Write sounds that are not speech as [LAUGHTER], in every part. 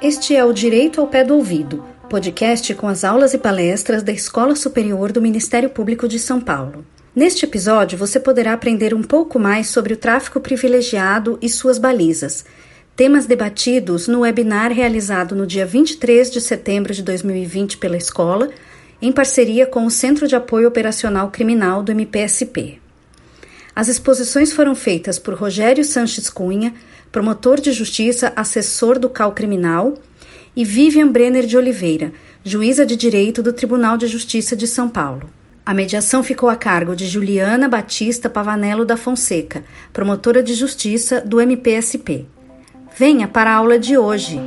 Este é o Direito ao Pé do Ouvido, podcast com as aulas e palestras da Escola Superior do Ministério Público de São Paulo. Neste episódio, você poderá aprender um pouco mais sobre o tráfico privilegiado e suas balizas, temas debatidos no webinar realizado no dia 23 de setembro de 2020 pela escola, em parceria com o Centro de Apoio Operacional Criminal do MPSP. As exposições foram feitas por Rogério Sanches Cunha, promotor de justiça, assessor do CAL Criminal, e Vivian Brenner de Oliveira, juíza de direito do Tribunal de Justiça de São Paulo. A mediação ficou a cargo de Juliana Batista Pavanello da Fonseca, promotora de justiça do MPSP. Venha para a aula de hoje.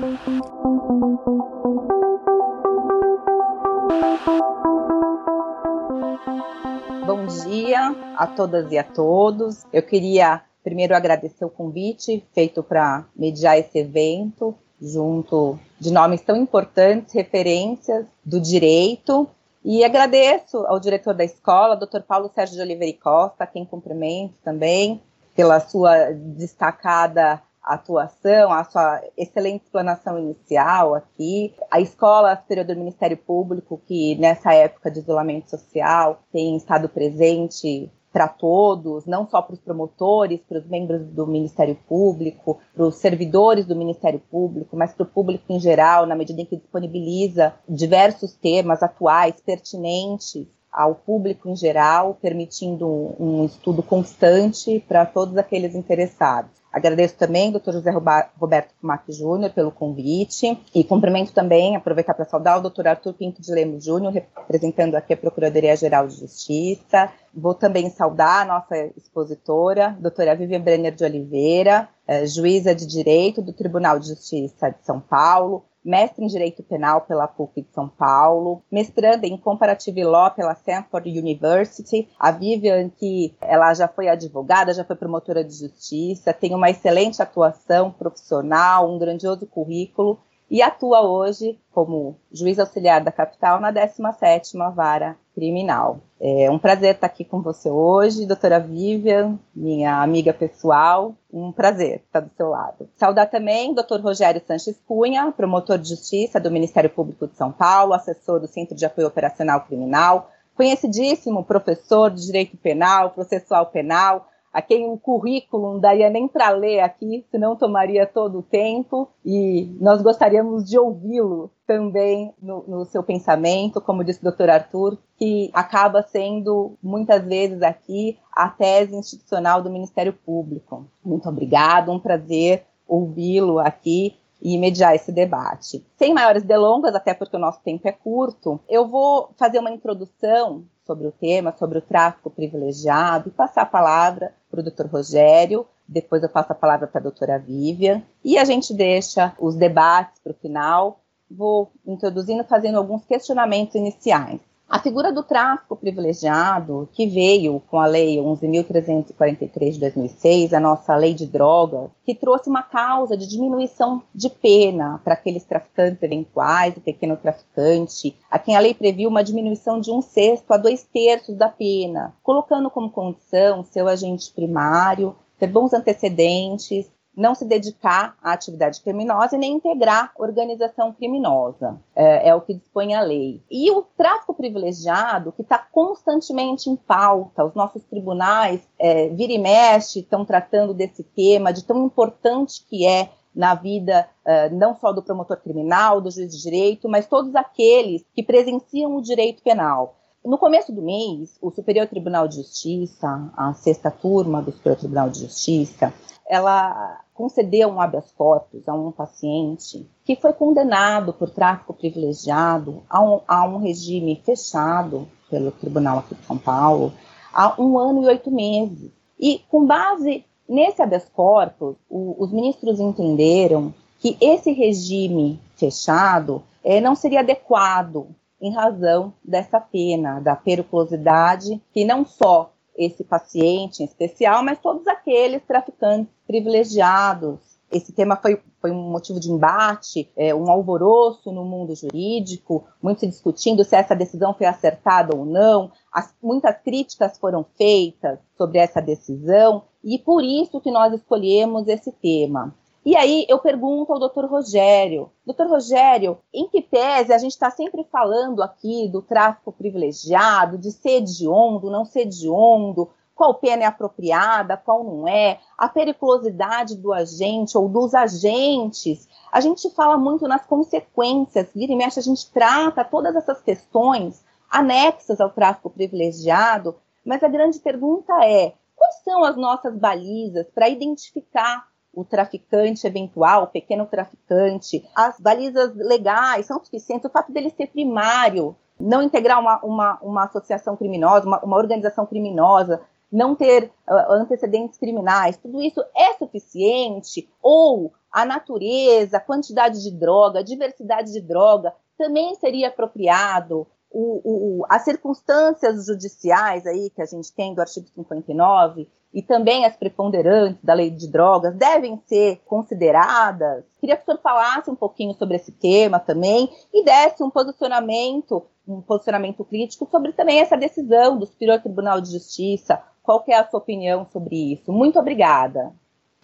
Bom dia a todas e a todos. Eu queria primeiro agradecer o convite feito para mediar esse evento, junto de nomes tão importantes, referências do direito. E agradeço ao diretor da escola, Dr. Paulo Sérgio de Oliveira Costa, a quem cumprimento também, pela sua destacada atuação, a sua excelente explanação inicial aqui. A Escola Superior do Ministério Público, que nessa época de isolamento social tem estado presente para todos, não só para os promotores, para os membros do Ministério Público, para os servidores do Ministério Público, mas para o público em geral, na medida em que disponibiliza diversos temas atuais, pertinentes ao público em geral, permitindo um, um estudo constante para todos aqueles interessados. Agradeço também ao Dr. José Roberto Fumac Júnior pelo convite e cumprimento também, aproveitar para saudar o Dr. Arthur Pinto de Lemos Júnior, representando aqui a Procuradoria-Geral de Justiça. Vou também saudar a nossa expositora, doutora Vivian Brenner de Oliveira, eh, juíza de Direito do Tribunal de Justiça de São Paulo, mestre em Direito Penal pela PUC de São Paulo, mestranda em Comparative Law pela Stanford University. A Vivian, que ela já foi advogada, já foi promotora de justiça, tem uma excelente atuação profissional, um grandioso currículo e atua hoje como juiz auxiliar da capital na 17ª Vara Criminal. É um prazer estar aqui com você hoje, doutora Vivian, minha amiga pessoal, um prazer estar do seu lado. Saudar também doutor Rogério Sanches Cunha, promotor de justiça do Ministério Público de São Paulo, assessor do Centro de Apoio Operacional Criminal, conhecidíssimo professor de Direito Penal, Processual Penal, a quem o currículo não daria nem para ler aqui, senão tomaria todo o tempo, e nós gostaríamos de ouvi-lo também no, no, seu pensamento, como disse o Dr. Arthur, que acaba sendo muitas vezes aqui a tese institucional do Ministério Público. Muito obrigado, um prazer ouvi-lo aqui e mediar esse debate. Sem maiores delongas, até porque o nosso tempo é curto, eu vou fazer uma introdução sobre o tema, sobre o tráfico privilegiado, e passar a palavra para o doutor Rogério, depois eu passo a palavra para a doutora Vivian, e a gente deixa os debates para o final. Vou introduzindo, fazendo alguns questionamentos iniciais. A figura do tráfico privilegiado, que veio com a Lei 11.343 de 2006, a nossa lei de drogas, que trouxe uma causa de diminuição de pena para aqueles traficantes eventuais, o pequeno traficante, a quem a lei previu uma diminuição de um sexto a dois terços da pena, colocando como condição seu agente primário, ter bons antecedentes, não se dedicar à atividade criminosa e nem integrar organização criminosa. É, é o que dispõe a lei. E o tráfico privilegiado, que está constantemente em pauta, os nossos tribunais, é, vira e mexe, estão tratando desse tema, de tão importante que é na vida uh, não só do promotor criminal, do juiz de direito, mas todos aqueles que presenciam o direito penal. No começo do mês, o Superior Tribunal de Justiça, a sexta turma do Superior Tribunal de Justiça, ela concedeu um habeas corpus a um paciente que foi condenado por tráfico privilegiado a um, a um regime fechado pelo Tribunal aqui de São Paulo há um ano e oito meses. E com base nesse habeas corpus, o, os ministros entenderam que esse regime fechado é, não seria adequado em razão dessa pena, da periculosidade que não só esse paciente em especial, mas todos aqueles traficantes privilegiados esse tema foi, foi um motivo de embate, é, um alvoroço no mundo jurídico, muito se discutindo se essa decisão foi acertada ou não. As, muitas críticas foram feitas sobre essa decisão e por isso que nós escolhemos esse tema. E aí eu pergunto ao doutor Rogério, doutor Rogério, em que tese a gente está sempre falando aqui do tráfico privilegiado, de ser hediondo, não ser hediondo, qual pena é apropriada, qual não é, a periculosidade do agente ou dos agentes. A gente fala muito nas consequências, vira e mexe, a gente trata todas essas questões anexas ao tráfico privilegiado, mas a grande pergunta é: quais são as nossas balizas para identificar o traficante eventual, o pequeno traficante, as balizas legais são suficientes, o fato dele ser primário, não integrar uma, uma, uma associação criminosa, uma, uma organização criminosa, não ter uh, antecedentes criminais, tudo isso é suficiente? Ou a natureza, a quantidade de droga, a diversidade de droga também seria apropriado? O, o, as circunstâncias judiciais aí que a gente tem do artigo 59 e também as preponderantes da lei de drogas devem ser consideradas. Queria que o senhor falasse um pouquinho sobre esse tema também e desse um posicionamento, um posicionamento crítico sobre também essa decisão do Superior Tribunal de Justiça. Qual é a sua opinião sobre isso? Muito obrigada.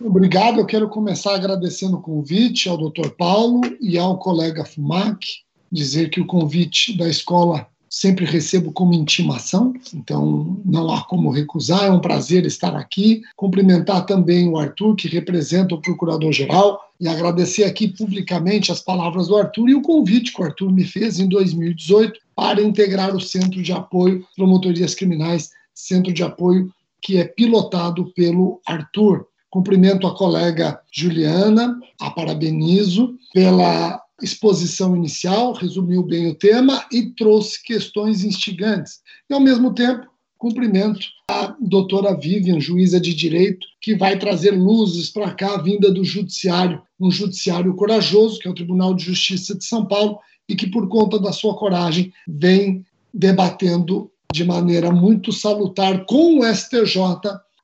Obrigado. Eu quero começar agradecendo o convite ao Dr. Paulo e ao colega Fumac, dizer que o convite da escola sempre recebo como intimação, então não há como recusar, é um prazer estar aqui. Cumprimentar também o Arthur, que representa o Procurador-Geral, e agradecer aqui publicamente as palavras do Arthur e o convite que o Arthur me fez em 2018 para integrar o Centro de Apoio Promotorias Criminais, centro de apoio que é pilotado pelo Arthur. Cumprimento a colega Juliana, a parabenizo pela exposição inicial, resumiu bem o tema e trouxe questões instigantes. E, ao mesmo tempo, cumprimento a doutora Vivian, juíza de direito, que vai trazer luzes para cá, vinda do judiciário, um judiciário corajoso, que é o Tribunal de Justiça de São Paulo, e que, por conta da sua coragem, vem debatendo de maneira muito salutar com o STJ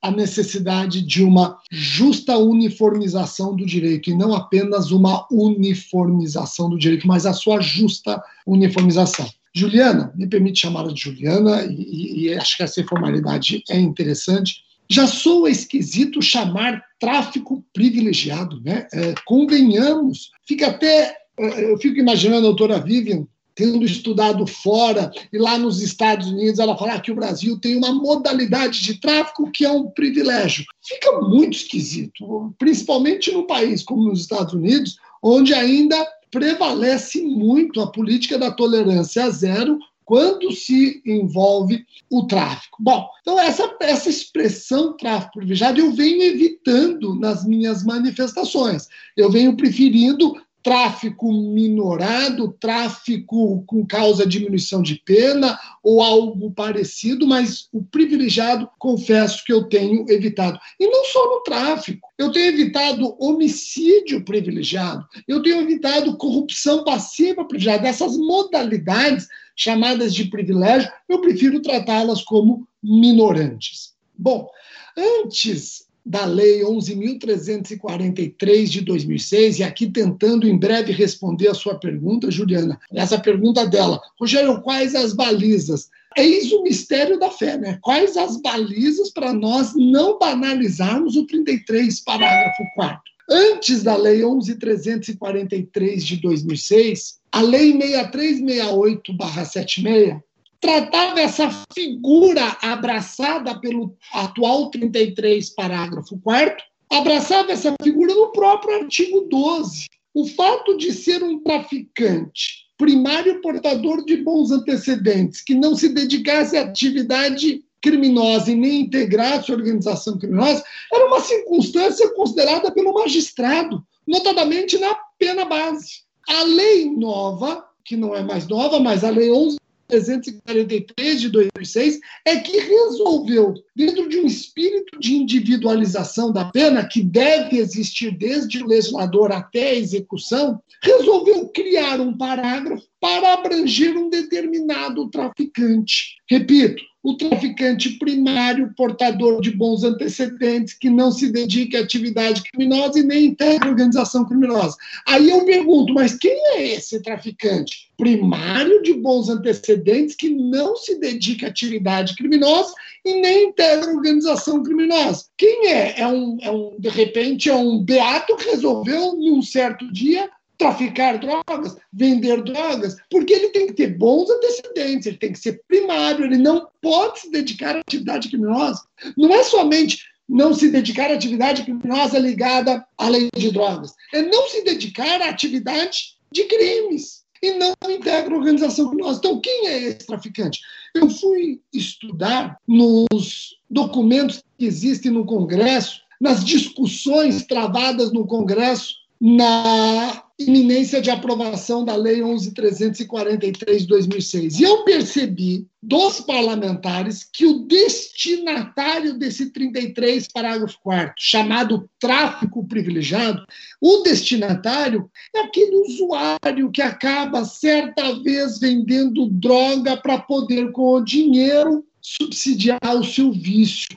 a necessidade de uma justa uniformização do direito, e não apenas uma uniformização do direito, mas a sua justa uniformização. Juliana, me permite chamá-la de Juliana, e, e, acho que essa formalidade é interessante. Já sou esquisito chamar tráfico privilegiado, né? É, convenhamos, fica até. É, eu fico imaginando a doutora Vivian tendo estudado fora, e lá nos Estados Unidos ela fala que o Brasil tem uma modalidade de tráfico que é um privilégio. Fica muito esquisito, principalmente no país como nos Estados Unidos, onde ainda prevalece muito a política da tolerância zero quando se envolve o tráfico. Bom, então essa, essa expressão tráfico privilegiado eu venho evitando nas minhas manifestações. Eu venho preferindo tráfico minorado, tráfico com causa diminuição de pena ou algo parecido, mas o privilegiado, confesso que eu tenho evitado. E não só no tráfico, eu tenho evitado homicídio privilegiado, eu tenho evitado corrupção passiva privilegiada, essas modalidades chamadas de privilégio, eu prefiro tratá-las como minorantes. Bom, antes da Lei 11.343 de 2006, e aqui tentando em breve responder a sua pergunta, Juliana, essa pergunta dela, Rogério, quais as balizas? Eis o mistério da fé, né? Quais as balizas para nós não banalizarmos o 33, parágrafo 4? Antes da Lei 11.343 de 2006, a Lei 6368-76 tratava essa figura abraçada pelo atual 33, parágrafo 4, abraçava essa figura no próprio artigo 12. O fato de ser um traficante primário portador de bons antecedentes, que não se dedicasse à atividade criminosa e nem integrasse a organização criminosa, era uma circunstância considerada pelo magistrado, notadamente na pena base. A lei nova, que não é mais nova, mas a lei 11 343 de 2006 é que resolveu, dentro de um espírito de individualização da pena, que deve existir desde o legislador até a execução, resolveu criar um parágrafo para abranger um determinado traficante. Repito, o traficante primário, portador de bons antecedentes, que não se dedica à atividade criminosa e nem integra organização criminosa. Aí eu pergunto, mas quem é esse traficante? Primário de bons antecedentes que não se dedica à atividade criminosa e nem integra organização criminosa. Quem é? É um, é um de repente, é um beato que resolveu, num certo dia, traficar drogas, vender drogas, porque ele tem que ter bons antecedentes, ele tem que ser primário, ele não pode se dedicar à atividade criminosa. Não é somente não se dedicar à atividade criminosa ligada à lei de drogas, é não se dedicar à atividade de crimes e não integra a organização criminosa. Então, quem é esse traficante? Eu fui estudar nos documentos que existem no Congresso, nas discussões travadas no Congresso na iminência de aprovação da Lei 11.343 de 2006. E eu percebi dos parlamentares que o destinatário desse 33, parágrafo 4 chamado tráfico privilegiado, o destinatário é aquele usuário que acaba certa vez vendendo droga para poder, com o dinheiro, subsidiar o seu vício,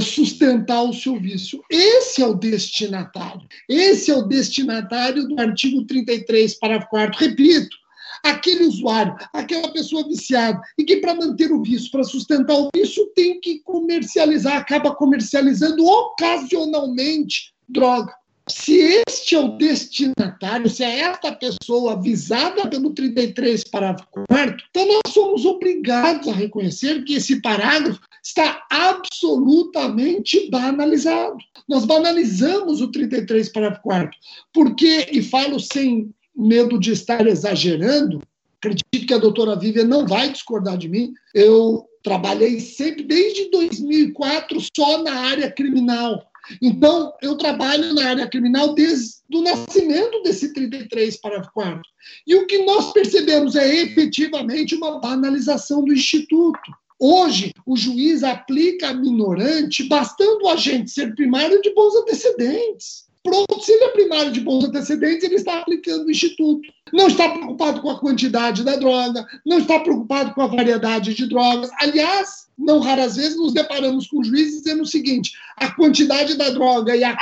sustentar o seu vício. Esse é o destinatário. Esse é o destinatário do artigo 33, parágrafo 4. Repito, aquele usuário, aquela pessoa viciada, e que para manter o vício, para sustentar o vício, tem que comercializar, acaba comercializando ocasionalmente droga. Se este é o destinatário, se é esta pessoa avisada pelo 33, parágrafo 4, então nós somos obrigados a reconhecer que esse parágrafo está absolutamente banalizado. Nós banalizamos o 33, parágrafo 4, porque, e falo sem medo de estar exagerando, acredito que a doutora Vivian não vai discordar de mim, eu trabalhei sempre, desde 2004, só na área criminal então, eu trabalho na área criminal desde o nascimento desse 33, parágrafo 4. E o que nós percebemos é efetivamente uma banalização do Instituto. Hoje, o juiz aplica a minorante, bastando o agente ser primário de bons antecedentes. Pronto, se ele é primário de bons antecedentes, ele está aplicando o Instituto. Não está preocupado com a quantidade da droga, não está preocupado com a variedade de drogas. Aliás, não raras vezes nos deparamos com juízes dizendo o seguinte: a quantidade da droga e a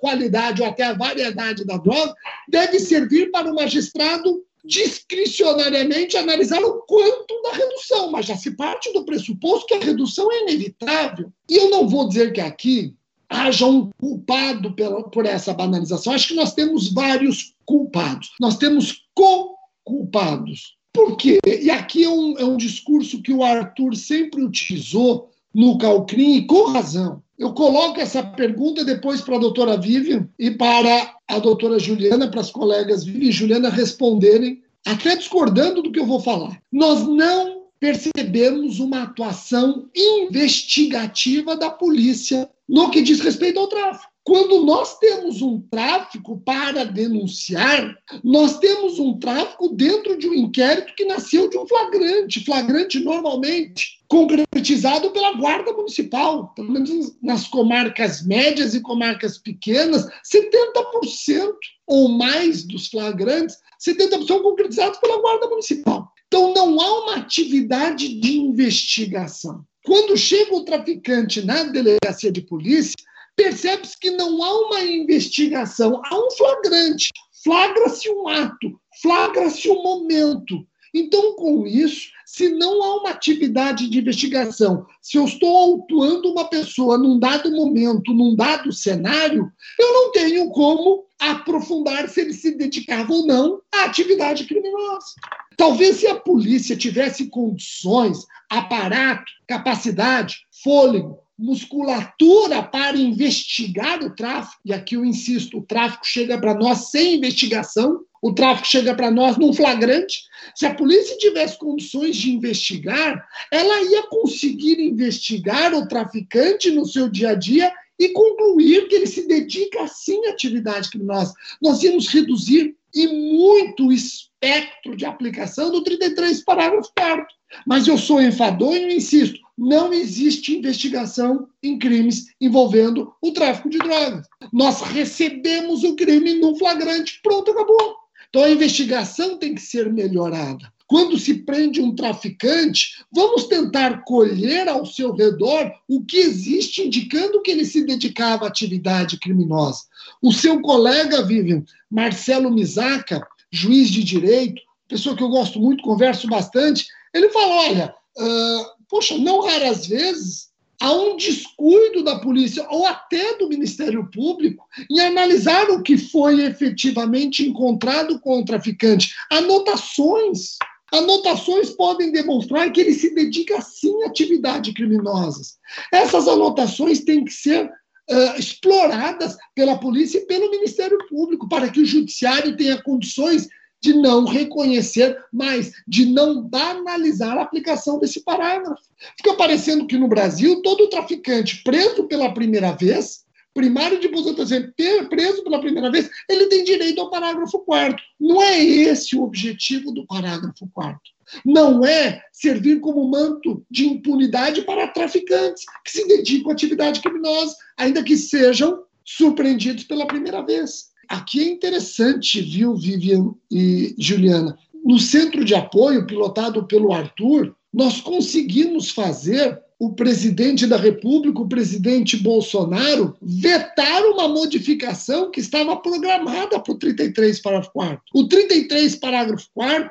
qualidade ou até a variedade da droga deve servir para o magistrado discricionariamente analisar o quanto da redução, mas já se parte do pressuposto que a redução é inevitável. E eu não vou dizer que aqui haja um culpado por essa banalização. Acho que nós temos vários culpados. Nós temos co-culpados. Por quê? E aqui é um, é um discurso que o Arthur sempre utilizou no Calcrim, e com razão. Eu coloco essa pergunta depois para a doutora Vivian e para a doutora Juliana, para as colegas Vivian e Juliana responderem, até discordando do que eu vou falar. Nós não percebemos uma atuação investigativa da polícia no que diz respeito ao tráfico. Quando nós temos um tráfico para denunciar, nós temos um tráfico dentro de um inquérito que nasceu de um flagrante. Flagrante, normalmente, concretizado pela Guarda Municipal, pelo menos nas comarcas médias e comarcas pequenas, 70% ou mais dos flagrantes, 70% concretizados pela Guarda Municipal. Então, não há uma atividade de investigação. Quando chega o traficante na delegacia de polícia, percebe-se que não há uma investigação, há um flagrante. Flagra-se um ato, flagra-se um momento. Então, com isso, se não há uma atividade de investigação, se eu estou autuando uma pessoa num dado momento, num dado cenário, eu não tenho como aprofundar se ele se dedicava ou não à atividade criminosa. Talvez se a polícia tivesse condições, aparato, capacidade, fôlego, musculatura para investigar o tráfico, e aqui eu insisto, o tráfico chega para nós sem investigação, o tráfico chega para nós num flagrante. Se a polícia tivesse condições de investigar, ela ia conseguir investigar o traficante no seu dia a dia e concluir que ele se dedica sim à atividade criminosa. Nós íamos reduzir e muito o espectro de aplicação do 33, parágrafo 4. Mas eu sou enfadonho e insisto: não existe investigação em crimes envolvendo o tráfico de drogas. Nós recebemos o crime no flagrante, pronto, acabou. Então a investigação tem que ser melhorada. quando se prende um traficante, vamos tentar colher ao seu redor o que existe indicando que ele se dedicava à atividade criminosa. O seu colega, Vivian, Marcelo Misaca, juiz de direito, pessoa que eu gosto muito, converso bastante, ele fala: olha, uh, poxa, não raras vezes há um descuido da polícia ou até do Ministério Público em analisar o que foi efetivamente encontrado com o traficante. Anotações. Anotações podem demonstrar que ele se dedica sim a atividades criminosas. Essas anotações têm que ser uh, exploradas pela polícia e pelo Ministério Público para que o judiciário tenha condições de não reconhecer, mas de não banalizar a aplicação desse parágrafo. Fica parecendo que no Brasil, todo traficante preso pela primeira vez, primário de aposentadoria preso pela primeira vez, ele tem direito ao parágrafo 4 Não é esse o objetivo do parágrafo 4 Não é servir como manto de impunidade para traficantes que se dedicam à atividade criminosa, ainda que sejam surpreendidos pela primeira vez. Aqui é interessante, viu, Vivian e Juliana? No centro de apoio, pilotado pelo Arthur, nós conseguimos fazer o presidente da República, o presidente Bolsonaro, vetar uma modificação que estava programada para o 33, parágrafo 4. O 33, parágrafo 4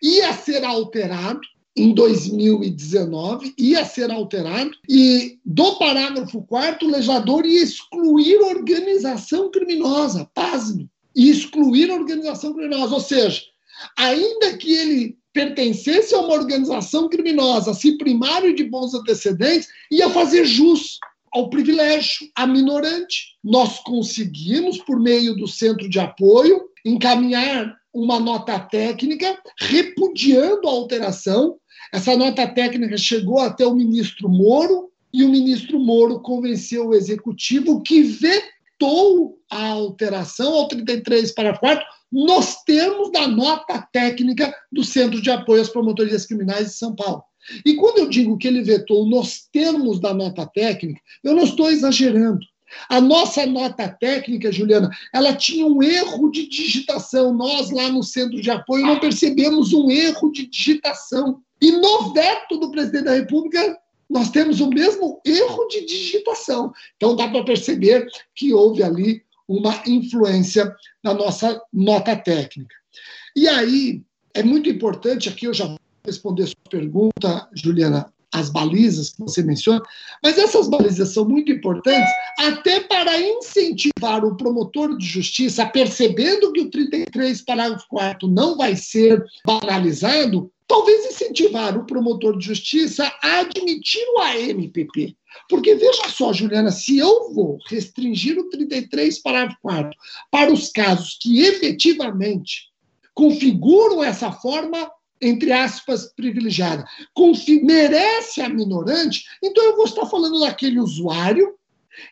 ia ser alterado em 2019, ia ser alterado, e do parágrafo 4 o legislador ia excluir organização criminosa, pasme, excluir organização criminosa, ou seja, ainda que ele pertencesse a uma organização criminosa, se primário de bons antecedentes, ia fazer jus ao privilégio, à minorante. Nós conseguimos, por meio do centro de apoio, encaminhar uma nota técnica repudiando a alteração. Essa nota técnica chegou até o ministro Moro e o ministro Moro convenceu o executivo que vetou a alteração ao 33 para 4 nos termos da nota técnica do Centro de Apoio às Promotorias Criminais de São Paulo. E quando eu digo que ele vetou nos termos da nota técnica, eu não estou exagerando. A nossa nota técnica, Juliana, ela tinha um erro de digitação. Nós, lá no centro de apoio, não percebemos um erro de digitação. E no veto do presidente da República, nós temos o mesmo erro de digitação. Então, dá para perceber que houve ali uma influência na nossa nota técnica. E aí, é muito importante, aqui eu já vou responder a sua pergunta, Juliana, as balizas que você menciona, mas essas balizas são muito importantes até para incentivar o promotor de justiça, percebendo que o 33, parágrafo 4 não vai ser banalizado, talvez incentivar o promotor de justiça a admitir o AMPP. Porque veja só, Juliana, se eu vou restringir o 33, parágrafo 4 para os casos que efetivamente configuram essa forma entre aspas, privilegiada, merece a minorante, então eu vou estar falando daquele usuário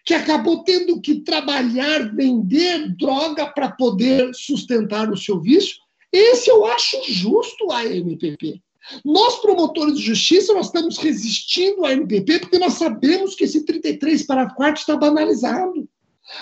que acabou tendo que trabalhar, vender droga para poder sustentar o seu vício. Esse eu acho justo a MPP. Nós, promotores de justiça, nós estamos resistindo à MPP porque nós sabemos que esse 33 para 4 está banalizado.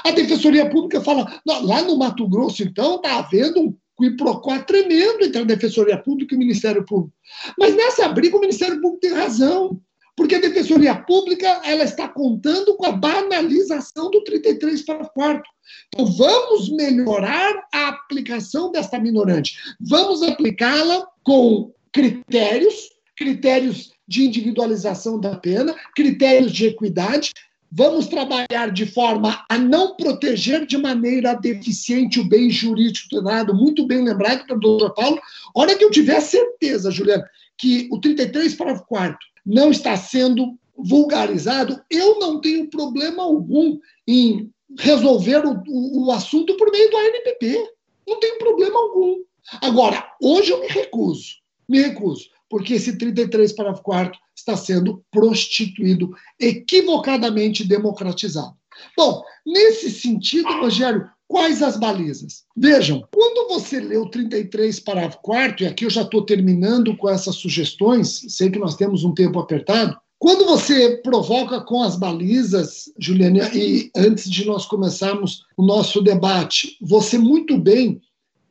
A Defensoria Pública fala, lá no Mato Grosso, então, está havendo um quiprocó tremendo entre a Defensoria Pública e o Ministério Público. Mas nessa briga o Ministério Público tem razão, porque a Defensoria Pública ela está contando com a banalização do 33 para 4. Então vamos melhorar a aplicação desta minorante. Vamos aplicá-la com critérios, critérios de individualização da pena, critérios de equidade, Vamos trabalhar de forma a não proteger de maneira deficiente o bem jurídico tutelado, muito bem lembrado pelo doutor Paulo. Hora que eu tiver certeza, Juliana, que o 33, parágrafo 4 não está sendo vulgarizado, eu não tenho problema algum em resolver o, o, o assunto por meio do ANPP. Não tenho problema algum. Agora, hoje eu me recuso, me recuso, porque esse 33, parágrafo 4 está sendo prostituído, equivocadamente democratizado. Bom, nesse sentido, Rogério, quais as balizas? Vejam, quando você lê o 33, parágrafo 4, e aqui eu já estou terminando com essas sugestões, sei que nós temos um tempo apertado, quando você provoca com as balizas, Juliana, e antes de nós começarmos o nosso debate, você muito bem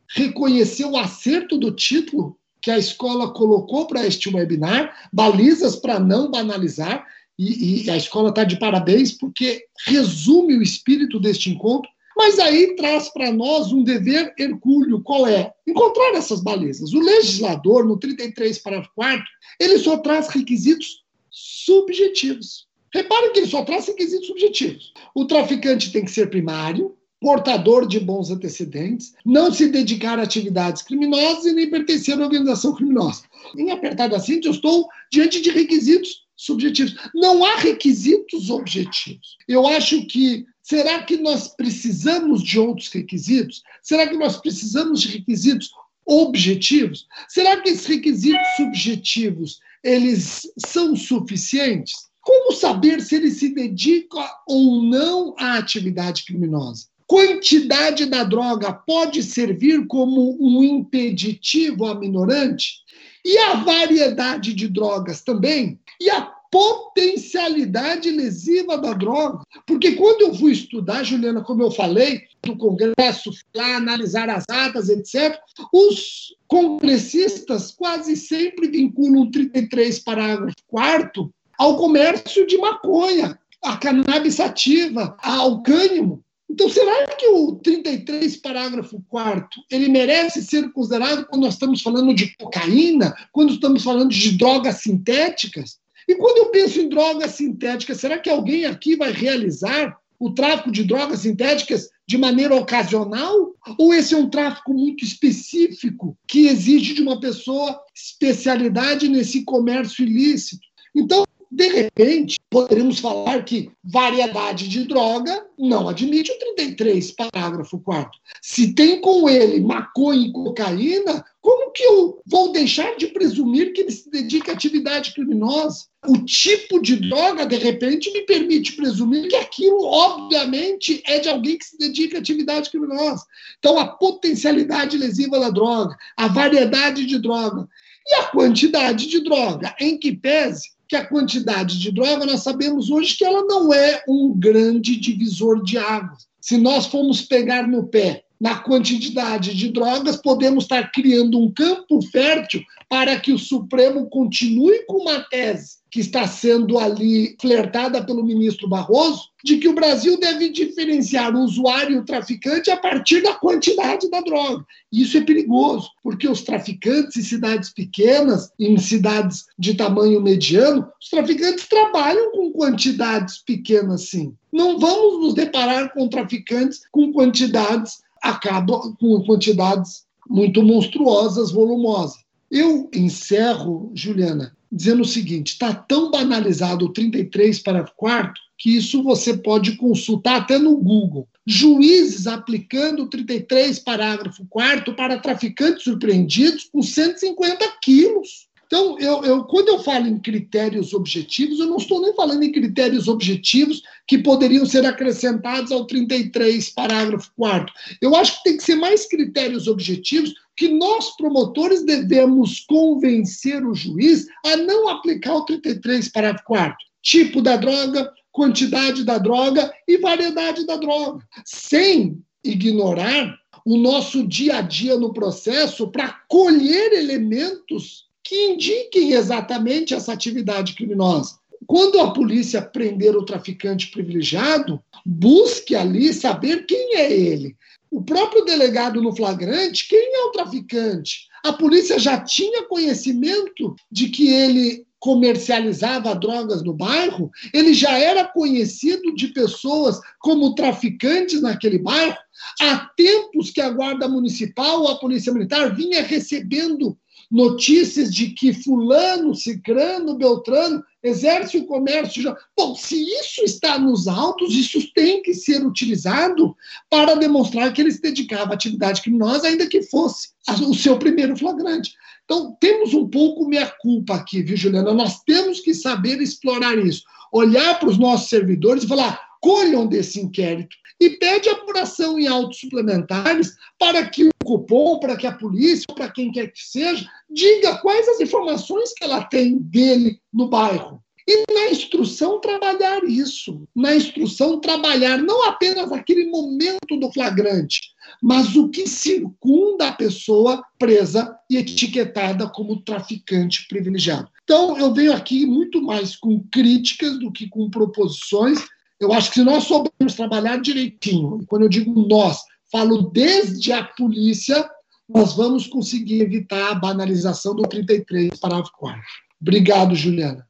reconheceu o acerto do título que a escola colocou para este webinar, balizas para não banalizar, e, e a escola está de parabéns porque resume o espírito deste encontro, mas aí traz para nós um dever hercúleo, qual é? Encontrar essas balizas. O legislador, no 33, parágrafo 4 ele só traz requisitos subjetivos. Reparem que ele só traz requisitos subjetivos. O traficante tem que ser primário, portador de bons antecedentes, não se dedicar a atividades criminosas e nem pertencer a organização criminosa. Em apertada síntese, eu estou diante de requisitos subjetivos. Não há requisitos objetivos. Eu acho que será que nós precisamos de outros requisitos? Será que nós precisamos de requisitos objetivos? Será que esses requisitos subjetivos eles são suficientes? Como saber se ele se dedica ou não à atividade criminosa? Quantidade da droga pode servir como um impeditivo aminorante? E a variedade de drogas também? E a potencialidade lesiva da droga. Porque quando eu fui estudar, Juliana, como eu falei, do Congresso, lá analisar as atas, etc., os congressistas quase sempre vinculam 33, parágrafo 4 ao comércio de maconha, a cannabis sativa, ao cânimo. Então, será que o 33, parágrafo 4 ele merece ser considerado quando nós estamos falando de cocaína, quando estamos falando de drogas sintéticas? E quando eu penso em drogas sintéticas, será que alguém aqui vai realizar o tráfico de drogas sintéticas de maneira ocasional? Ou esse é um tráfico muito específico que exige de uma pessoa especialidade nesse comércio ilícito? Então, de repente, poderíamos falar que variedade de droga não admite o 33, parágrafo 4. Se tem com ele maconha e cocaína, como que eu vou deixar de presumir que ele se dedica à atividade criminosa? O tipo de droga, de repente, me permite presumir que aquilo, obviamente, é de alguém que se dedica à atividade criminosa. Então, a potencialidade lesiva da droga, a variedade de droga e a quantidade de droga, em que pese que a quantidade de droga, nós sabemos hoje que ela não é um grande divisor de águas. Se nós formos pegar no pé na quantidade de drogas, podemos estar criando um campo fértil para que o Supremo continue com uma tese que está sendo ali flertada pelo ministro Barroso, de que o Brasil deve diferenciar o usuário e o traficante a partir da quantidade da droga. Isso é perigoso, porque os traficantes em cidades pequenas, em cidades de tamanho mediano, os traficantes trabalham com quantidades pequenas, sim. Não vamos nos deparar com traficantes com quantidades acabam com quantidades muito monstruosas, volumosas. Eu encerro, Juliana, dizendo o seguinte: está tão banalizado o 33 para quarto que isso você pode consultar até no Google. Juízes aplicando o 33, parágrafo 4 para traficantes surpreendidos com 150 quilos. Então, eu, eu, quando eu falo em critérios objetivos, eu não estou nem falando em critérios objetivos que poderiam ser acrescentados ao 33, parágrafo 4. Eu acho que tem que ser mais critérios objetivos que nós, promotores, devemos convencer o juiz a não aplicar o 33, parágrafo 4. Tipo da droga, quantidade da droga e variedade da droga, sem ignorar o nosso dia a dia no processo para colher elementos que indiquem exatamente essa atividade criminosa. Quando a polícia prender o traficante privilegiado, busque ali saber quem é ele. O próprio delegado no flagrante, quem é o traficante? A polícia já tinha conhecimento de que ele comercializava drogas no bairro, ele já era conhecido de pessoas como traficantes naquele bairro. Há tempos que a Guarda Municipal ou a Polícia Militar vinha recebendo notícias de que fulano, cicrano, beltrano exerce o comércio. Já... Bom, se isso está nos autos, isso tem que ser utilizado para demonstrar que ele se dedicava à atividade criminosa, ainda que fosse o seu primeiro flagrante. Então, temos um pouco minha culpa aqui, viu, Juliana? Nós temos que saber explorar isso. Olhar para os nossos servidores e falar: colham desse inquérito e pede apuração em autos suplementares para que o cupom, para que a polícia, para quem quer que seja, diga quais as informações que ela tem dele no bairro. E na instrução trabalhar isso, na instrução trabalhar não apenas aquele momento do flagrante, mas o que circunda a pessoa presa e etiquetada como traficante privilegiado. Então, eu venho aqui muito mais com críticas do que com proposições. Eu acho que se nós soubermos trabalhar direitinho, e quando eu digo nós, falo desde a polícia, nós vamos conseguir evitar a banalização do 33, parágrafo 4. Obrigado, Juliana.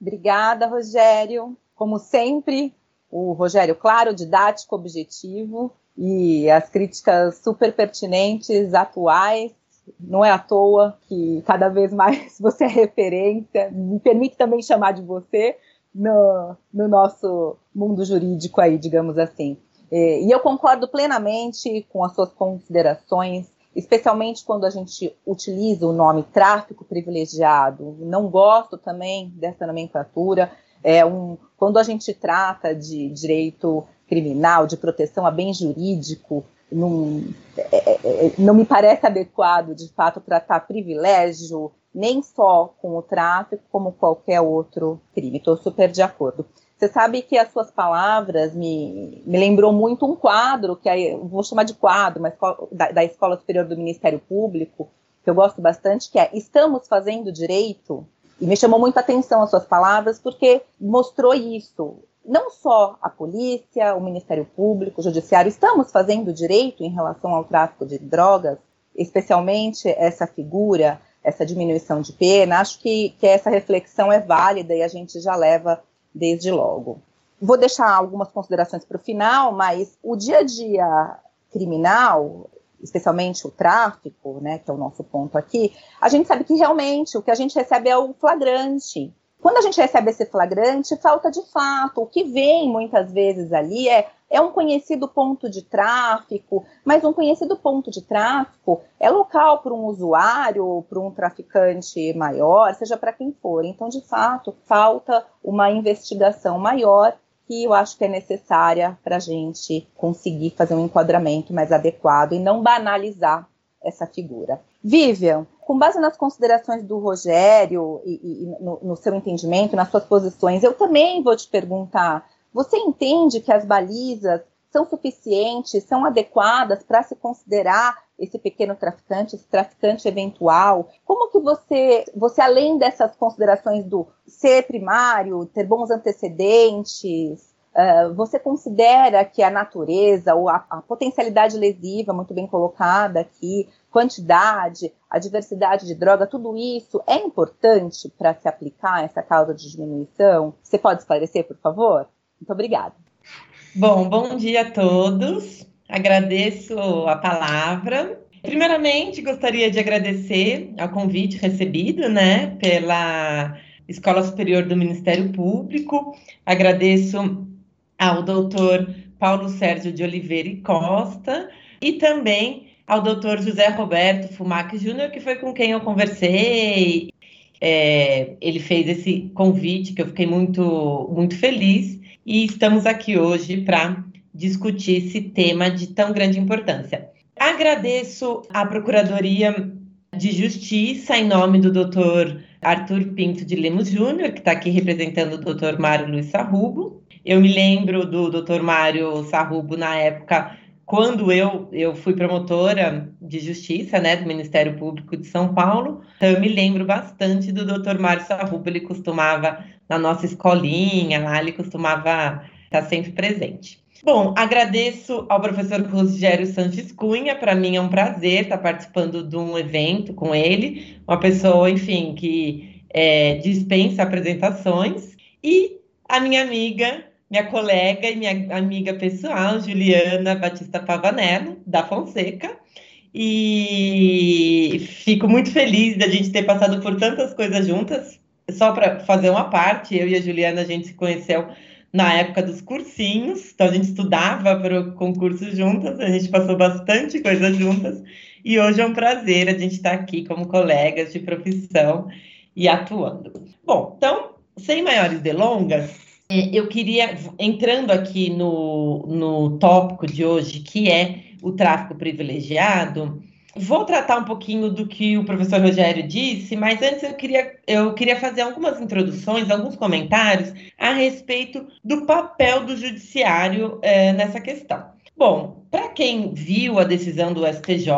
Obrigada, Rogério. Como sempre, o Rogério claro, didático, objetivo e as críticas super pertinentes, atuais. Não é à toa que cada vez mais [LAUGHS] você é referência. Me permite também chamar de você no, no nosso mundo jurídico aí, digamos assim. E eu concordo plenamente com as suas considerações, especialmente quando a gente utiliza o nome tráfico privilegiado. Não gosto também dessa nomenclatura. É um, quando a gente trata de direito criminal, de proteção a bem jurídico, não, é, é, é, não me parece adequado, de fato, tratar privilégio nem só com o tráfico, como qualquer outro crime. Estou super de acordo. Você sabe que as suas palavras me, me lembrou muito um quadro, que aí, vou chamar de quadro, mas da, da Escola Superior do Ministério Público, que eu gosto bastante, que é Estamos Fazendo Direito? E me chamou muito a atenção as suas palavras, porque mostrou isso não só a polícia, o Ministério Público, o Judiciário, estamos fazendo direito em relação ao tráfico de drogas, especialmente essa figura, essa diminuição de pena. Acho que, que essa reflexão é válida e a gente já leva desde logo. Vou deixar algumas considerações para o final, mas o dia a dia criminal, especialmente o tráfico, né, que é o nosso ponto aqui, a gente sabe que realmente o que a gente recebe é o flagrante. Quando a gente recebe esse flagrante, falta de fato. O que vem muitas vezes ali é, é um conhecido ponto de tráfico, mas um conhecido ponto de tráfico é local para um usuário, para um traficante maior, seja para quem for. Então, de fato, falta uma investigação maior que eu acho que é necessária para a gente conseguir fazer um enquadramento mais adequado e não banalizar essa figura. Vivian, com base nas considerações do Rogério e, e no, no, seu entendimento, nas suas posições, eu também vou te perguntar: você entende que as balizas são suficientes, são adequadas para se considerar esse pequeno traficante, esse traficante eventual? Como que você, você além dessas considerações do ser primário, ter bons antecedentes, Uh, você considera que a natureza ou a, a, potencialidade lesiva, muito bem colocada aqui, quantidade, a diversidade de droga, tudo isso é importante para se aplicar essa causa de diminuição? Você pode esclarecer, por favor? Muito obrigada. Bom, bom dia a todos. Agradeço a palavra. Primeiramente, gostaria de agradecer ao convite recebido, né, pela Escola Superior do Ministério Público. Agradeço ao doutor Paulo Sérgio de Oliveira e Costa e também ao doutor José Roberto Fumac Júnior, que foi com quem eu conversei. É, ele fez esse convite que eu fiquei muito, muito feliz e estamos aqui hoje para discutir esse tema de tão grande importância. Agradeço à Procuradoria de Justiça em nome do doutor Arthur Pinto de Lemos Júnior, que está aqui representando o doutor Mário Luiz Sarrubo. Eu me lembro do doutor Mário Sarrubo na época quando eu, eu fui promotora de justiça, né, do Ministério Público de São Paulo, então eu me lembro bastante do Dr. Mário Sarrubo, ele costumava, na nossa escolinha lá, ele costumava estar sempre presente. Bom, agradeço ao professor Rogério Sanches Cunha, para mim é um prazer estar participando de um evento com ele, uma pessoa, enfim, que é, dispensa apresentações, e a minha amiga minha colega e minha amiga pessoal, Juliana Batista Pavanello, da Fonseca. E fico muito feliz da gente ter passado por tantas coisas juntas. Só para fazer uma parte, eu e a Juliana, a gente se conheceu na época dos cursinhos, então a gente estudava para o concurso juntas, a gente passou bastante coisa juntas, e hoje é um prazer a gente estar aqui como colegas de profissão e atuando. Bom, então, sem maiores delongas, eu queria, entrando aqui no, no tópico de hoje, que é o tráfico privilegiado, vou tratar um pouquinho do que o professor Rogério disse, mas antes eu queria, eu queria fazer algumas introduções, alguns comentários a respeito do papel do judiciário é, nessa questão. Bom, para quem viu a decisão do STJ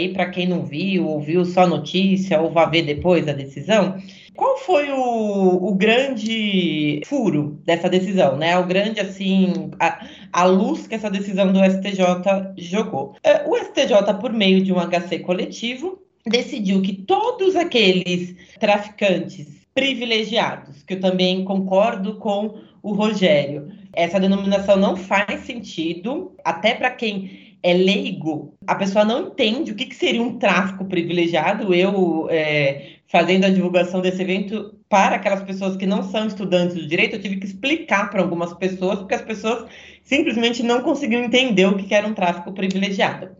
e para quem não viu, ouviu só notícia ou vai ver depois a decisão, qual foi o, o, grande furo dessa decisão, né? O grande, assim, a, a, luz que essa decisão do STJ jogou. É, o STJ, por meio de um HC coletivo, decidiu que todos aqueles traficantes privilegiados, que eu também concordo com o Rogério, essa denominação não faz sentido, até para quem é leigo, a pessoa não entende o que, que seria um tráfico privilegiado. Eu é, fazendo a divulgação desse evento para aquelas pessoas que não são estudantes do direito, eu tive que explicar para algumas pessoas, porque as pessoas simplesmente não conseguiam entender o que era um tráfico privilegiado.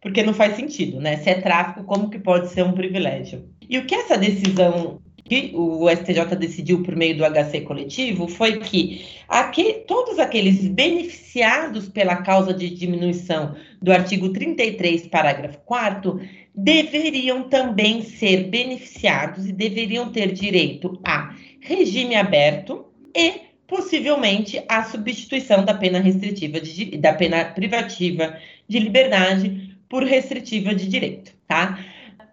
Porque não faz sentido, né? Se é tráfico, como que pode ser um privilégio? E o que essa decisão que o STJ decidiu por meio do HC coletivo foi que aqui, todos aqueles beneficiados pela causa de diminuição do artigo 33, parágrafo 4 deveriam também ser beneficiados e deveriam ter direito a regime aberto e possivelmente a substituição da pena restritiva de, da pena privativa de liberdade por restritiva de direito, tá?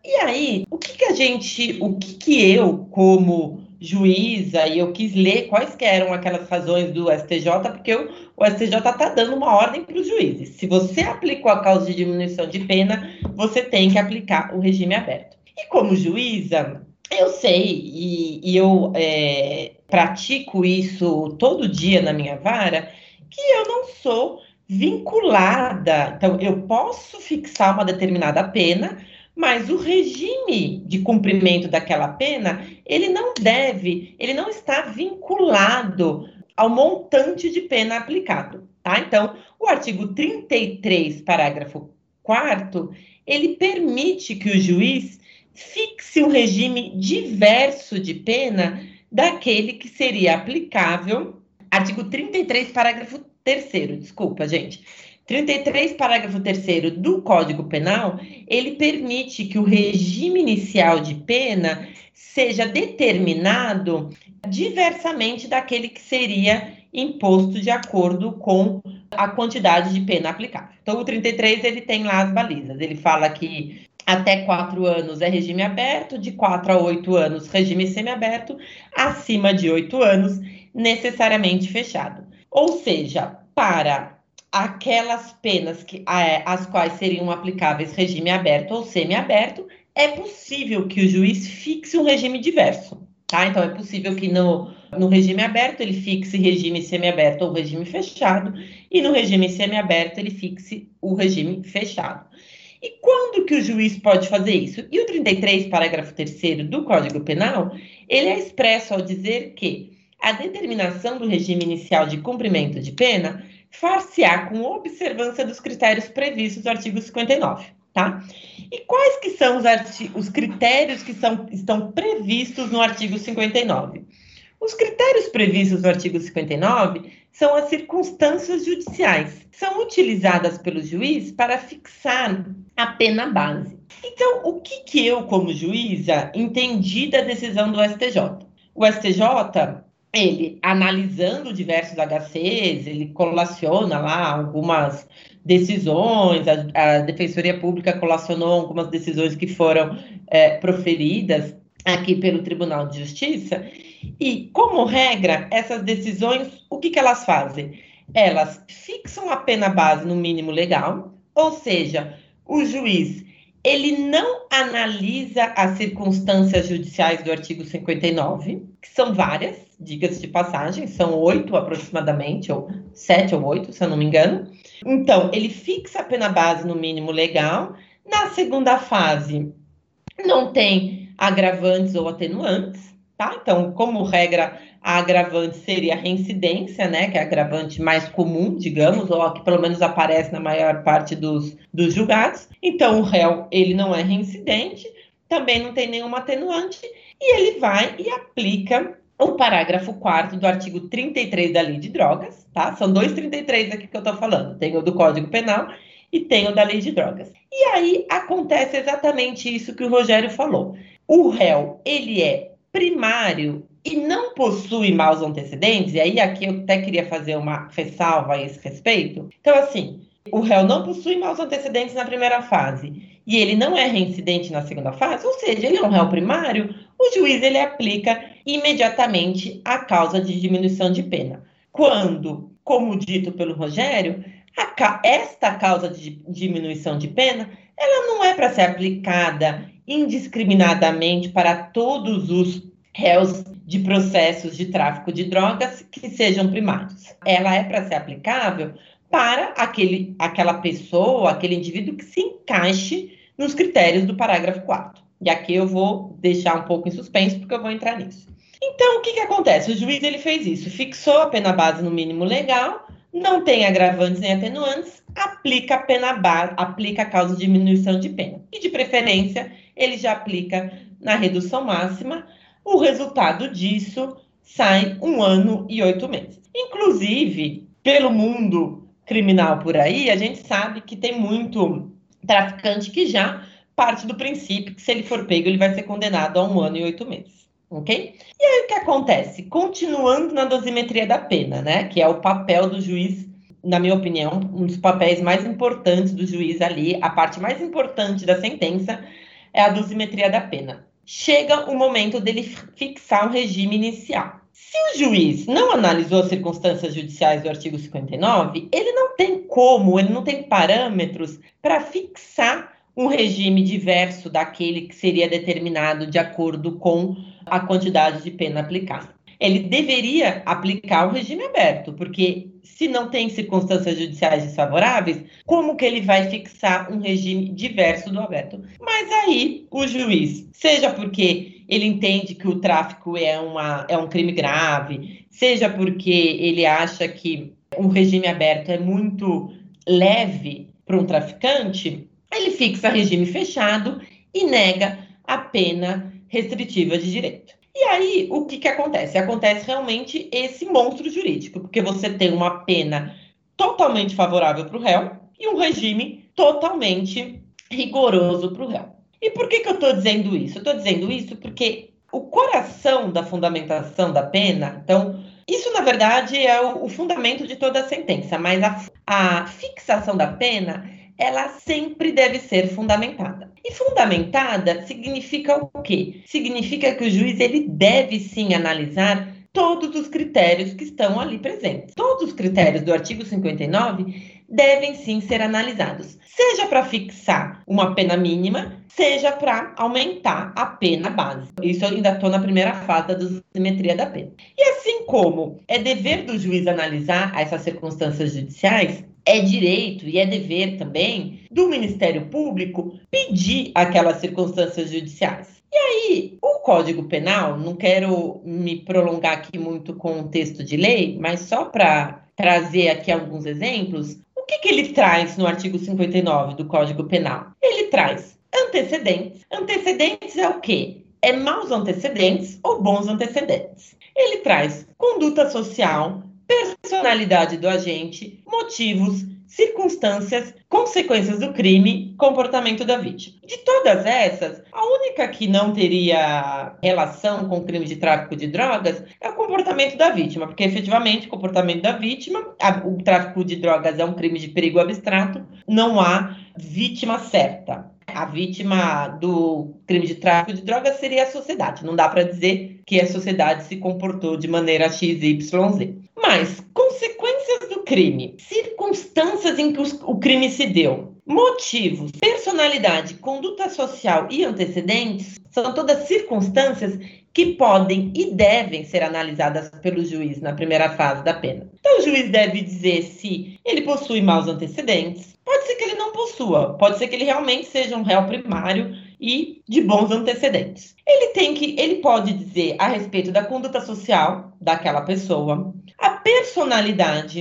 E aí, o que, que a gente, o que, que eu, como juíza, e eu quis ler quais eram aquelas razões do STJ, porque eu, o STJ está dando uma ordem para os juízes. Se você aplicou a causa de diminuição de pena, você tem que aplicar o regime aberto. E como juíza, eu sei, e, e eu é, pratico isso todo dia na minha vara, que eu não sou vinculada. Então, eu posso fixar uma determinada pena, mas o regime de cumprimento daquela pena, ele não deve, ele não está vinculado ao montante de pena aplicado, tá? Então, o artigo 33, parágrafo 4 ele permite que o juiz fixe um regime diverso de pena daquele que seria aplicável. Artigo 33, parágrafo 3 desculpa, gente. 33, parágrafo 3 do Código Penal, ele permite que o regime inicial de pena seja determinado diversamente daquele que seria imposto de acordo com a quantidade de pena aplicável. Então, o 33 ele tem lá as balizas. Ele fala que até quatro anos é regime aberto, de quatro a oito anos regime semiaberto, acima de oito anos necessariamente fechado. Ou seja, para aquelas penas que, as quais seriam aplicáveis regime aberto ou semiaberto, é possível que o juiz fixe um regime diverso, tá? Então, é possível que no, no regime aberto ele fixe regime semiaberto ou regime fechado, e no regime semiaberto ele fixe o regime fechado. E quando que o juiz pode fazer isso? E o 33, parágrafo 3 do Código Penal, ele é expresso ao dizer que a determinação do regime inicial de cumprimento de pena far-se-á com observância dos critérios previstos no artigo 59, tá? E quais que são os, os critérios que são, estão previstos no artigo 59? Os critérios previstos no artigo 59 são as circunstâncias judiciais, são utilizadas pelo juiz para fixar a pena base. Então, o que, que eu, como juíza, entendi da decisão do STJ? O STJ ele analisando diversos HCs, ele colaciona lá algumas decisões, a, a Defensoria Pública colacionou algumas decisões que foram é, proferidas aqui pelo Tribunal de Justiça, e, como regra, essas decisões, o que, que elas fazem? Elas fixam a pena base no mínimo legal, ou seja, o juiz ele não analisa as circunstâncias judiciais do artigo 59, que são várias, diga-se de passagem, são oito aproximadamente, ou sete ou oito, se eu não me engano. Então, ele fixa a pena base no mínimo legal. Na segunda fase, não tem agravantes ou atenuantes, tá? Então, como regra, a agravante seria a reincidência, né, que é a agravante mais comum, digamos, ou a que pelo menos aparece na maior parte dos, dos julgados. Então, o réu, ele não é reincidente, também não tem nenhuma atenuante, e ele vai e aplica o parágrafo 4 do artigo 33 da Lei de Drogas, tá? São dois 33 aqui que eu estou falando. Tem o do Código Penal e tem o da Lei de Drogas. E aí acontece exatamente isso que o Rogério falou. O réu, ele é primário e não possui maus antecedentes, e aí aqui eu até queria fazer uma ressalva a esse respeito. Então, assim, o réu não possui maus antecedentes na primeira fase e ele não é reincidente na segunda fase, ou seja, ele é um réu primário, o juiz ele aplica imediatamente a causa de diminuição de pena. Quando, como dito pelo Rogério, a, esta causa de diminuição de pena, ela não é para ser aplicada indiscriminadamente para todos os réus de processos de tráfico de drogas que sejam primários. Ela é para ser aplicável para aquele, aquela pessoa, aquele indivíduo que se encaixe nos critérios do parágrafo 4. E aqui eu vou deixar um pouco em suspenso, porque eu vou entrar nisso. Então, o que, que acontece? O juiz ele fez isso, fixou a pena base no mínimo legal, não tem agravantes nem atenuantes, aplica a pena base, aplica a causa de diminuição de pena. E de preferência, ele já aplica na redução máxima. O resultado disso sai um ano e oito meses. Inclusive, pelo mundo criminal por aí, a gente sabe que tem muito traficante que já parte do princípio que se ele for pego, ele vai ser condenado a um ano e oito meses. Ok? E aí o que acontece? Continuando na dosimetria da pena, né? Que é o papel do juiz, na minha opinião, um dos papéis mais importantes do juiz ali, a parte mais importante da sentença é a dosimetria da pena. Chega o momento dele fixar um regime inicial. Se o juiz não analisou as circunstâncias judiciais do artigo 59, ele não tem como, ele não tem parâmetros para fixar um regime diverso daquele que seria determinado de acordo com a quantidade de pena aplicada. Ele deveria aplicar o regime aberto, porque se não tem circunstâncias judiciais desfavoráveis, como que ele vai fixar um regime diverso do aberto? Mas aí o juiz, seja porque ele entende que o tráfico é, uma, é um crime grave, seja porque ele acha que um regime aberto é muito leve para um traficante, ele fixa regime fechado e nega a pena restritiva de direito. E aí, o que, que acontece? Acontece realmente esse monstro jurídico, porque você tem uma pena totalmente favorável para o réu e um regime totalmente rigoroso para o réu. E por que, que eu estou dizendo isso? Eu estou dizendo isso porque o coração da fundamentação da pena, então, isso na verdade é o, o fundamento de toda a sentença, mas a, a fixação da pena ela sempre deve ser fundamentada. E fundamentada significa o quê? Significa que o juiz ele deve sim analisar todos os critérios que estão ali presentes. Todos os critérios do artigo 59 devem sim ser analisados, seja para fixar uma pena mínima, seja para aumentar a pena base. Isso eu ainda estou na primeira fase da dosimetria da pena. E assim como é dever do juiz analisar essas circunstâncias judiciais, é direito e é dever também do Ministério Público pedir aquelas circunstâncias judiciais. E aí, o Código Penal, não quero me prolongar aqui muito com o texto de lei, mas só para trazer aqui alguns exemplos, o que, que ele traz no artigo 59 do Código Penal? Ele traz antecedentes. Antecedentes é o quê? É maus antecedentes ou bons antecedentes. Ele traz conduta social, personalidade do agente, motivos, circunstâncias, consequências do crime, comportamento da vítima. De todas essas, a única que não teria relação com o crime de tráfico de drogas é o comportamento da vítima, porque efetivamente o comportamento da vítima, a, o tráfico de drogas é um crime de perigo abstrato, não há vítima certa. A vítima do crime de tráfico de drogas seria a sociedade. Não dá para dizer que a sociedade se comportou de maneira X, Y, Z. Mas consequências do crime, circunstâncias em que o crime se deu, motivos, personalidade, conduta social e antecedentes são todas circunstâncias que podem e devem ser analisadas pelo juiz na primeira fase da pena. Então, o juiz deve dizer se ele possui maus antecedentes. Pode ser que ele não possua, pode ser que ele realmente seja um réu primário e de bons antecedentes. Ele tem que, ele pode dizer a respeito da conduta social daquela pessoa, a personalidade,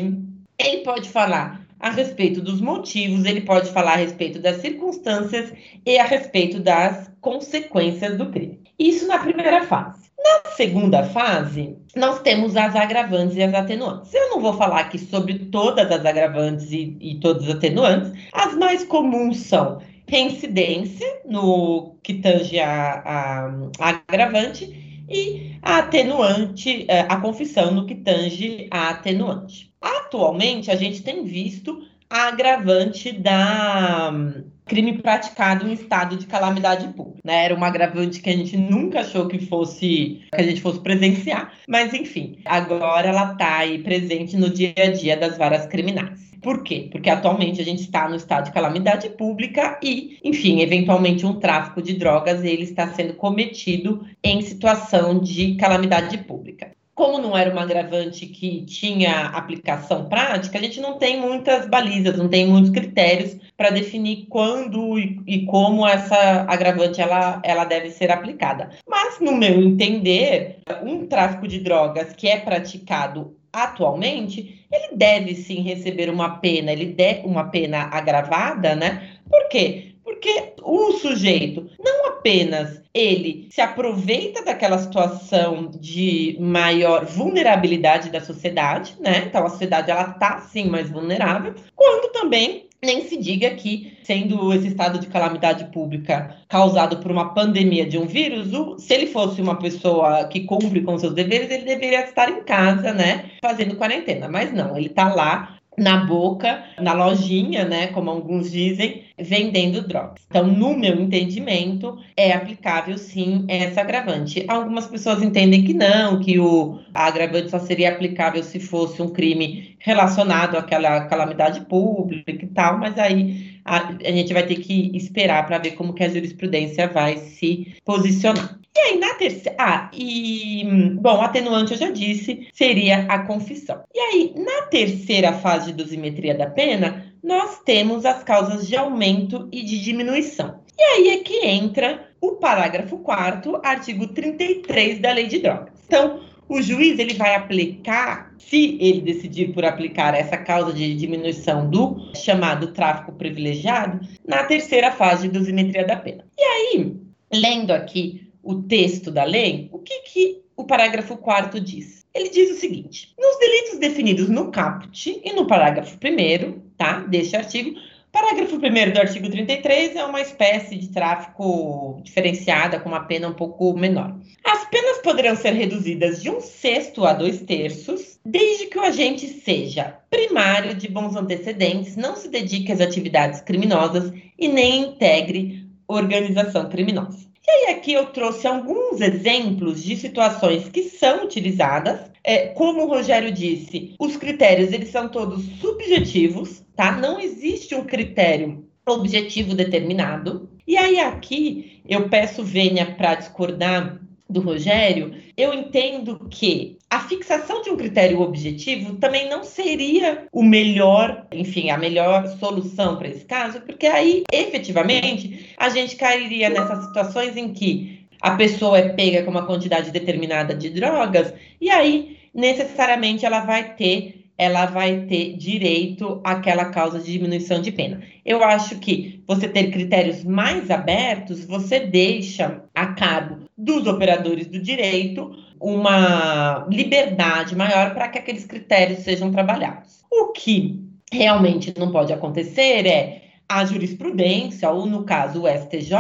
ele pode falar a respeito dos motivos, ele pode falar a respeito das circunstâncias e a respeito das consequências do crime. Isso na primeira fase. Na segunda fase, nós temos as agravantes e as atenuantes. Eu não vou falar aqui sobre todas as agravantes e, e todas as atenuantes. As mais comuns são reincidência, no que tange a, a, a agravante, e a atenuante, é, a confissão no que tange a atenuante. Atualmente, a gente tem visto a agravante da hum, crime praticado em estado de calamidade pública. Né? Era uma agravante que a gente nunca achou que fosse que a gente fosse presenciar, mas enfim, agora ela está aí presente no dia a dia das varas criminais. Por quê? Porque atualmente a gente está no estado de calamidade pública e, enfim, eventualmente um tráfico de drogas ele está sendo cometido em situação de calamidade pública como não era uma agravante que tinha aplicação prática, a gente não tem muitas balizas, não tem muitos critérios para definir quando e, e, como essa agravante ela, ela deve ser aplicada. Mas, no meu entender, um tráfico de drogas que é praticado atualmente, ele deve sim receber uma pena, ele deve uma pena agravada, né? Por quê? Porque o sujeito não apenas ele se aproveita daquela situação de maior vulnerabilidade da sociedade, né? Então a sociedade ela tá sim mais vulnerável, quando também nem se diga que, sendo esse estado de calamidade pública causado por uma pandemia de um vírus, se ele fosse uma pessoa que cumpre com seus deveres, ele deveria estar em casa, né, fazendo quarentena. Mas não, ele está lá na boca, na lojinha, né, como alguns dizem, vendendo drogas. Então, no meu entendimento, é aplicável sim essa agravante. Algumas pessoas entendem que não, que o agravante só seria aplicável se fosse um crime relacionado àquela calamidade pública e tal, mas aí a, a gente vai ter que esperar para ver como que a jurisprudência vai se posicionar. E aí, na terceira. Ah, e. Bom, atenuante eu já disse, seria a confissão. E aí, na terceira fase de dosimetria da pena, nós temos as causas de aumento e de diminuição. E aí é que entra o parágrafo 4 artigo 33 da Lei de Drogas. Então, o juiz ele vai aplicar, se ele decidir por aplicar essa causa de diminuição do chamado tráfico privilegiado, na terceira fase de dosimetria da pena. E aí, lendo aqui o texto da lei, o que, que o parágrafo 4 diz? Ele diz o seguinte: nos delitos definidos no caput e no parágrafo 1 tá, deste artigo, parágrafo 1 do artigo 33 é uma espécie de tráfico diferenciada com uma pena um pouco menor. As penas poderão ser reduzidas de um sexto a dois terços, desde que o agente seja primário de bons antecedentes, não se dedique às atividades criminosas e nem integre organização criminosa. E aí aqui eu trouxe alguns exemplos de situações que são utilizadas. É, como o Rogério disse, os critérios eles são todos subjetivos, tá? Não existe um critério objetivo determinado. E aí aqui eu peço Vênia para discordar do Rogério, eu entendo que a fixação de um critério objetivo também não seria o melhor, enfim, a melhor solução para esse caso, porque aí, efetivamente, a gente cairia nessas situações em que a pessoa é pega com uma quantidade determinada de drogas e aí necessariamente ela vai ter ela vai ter direito àquela causa de diminuição de pena. Eu acho que você ter critérios mais abertos, você deixa a cargo dos operadores do direito uma liberdade maior para que aqueles critérios sejam trabalhados. O que realmente não pode acontecer é a jurisprudência, ou no caso o STJ,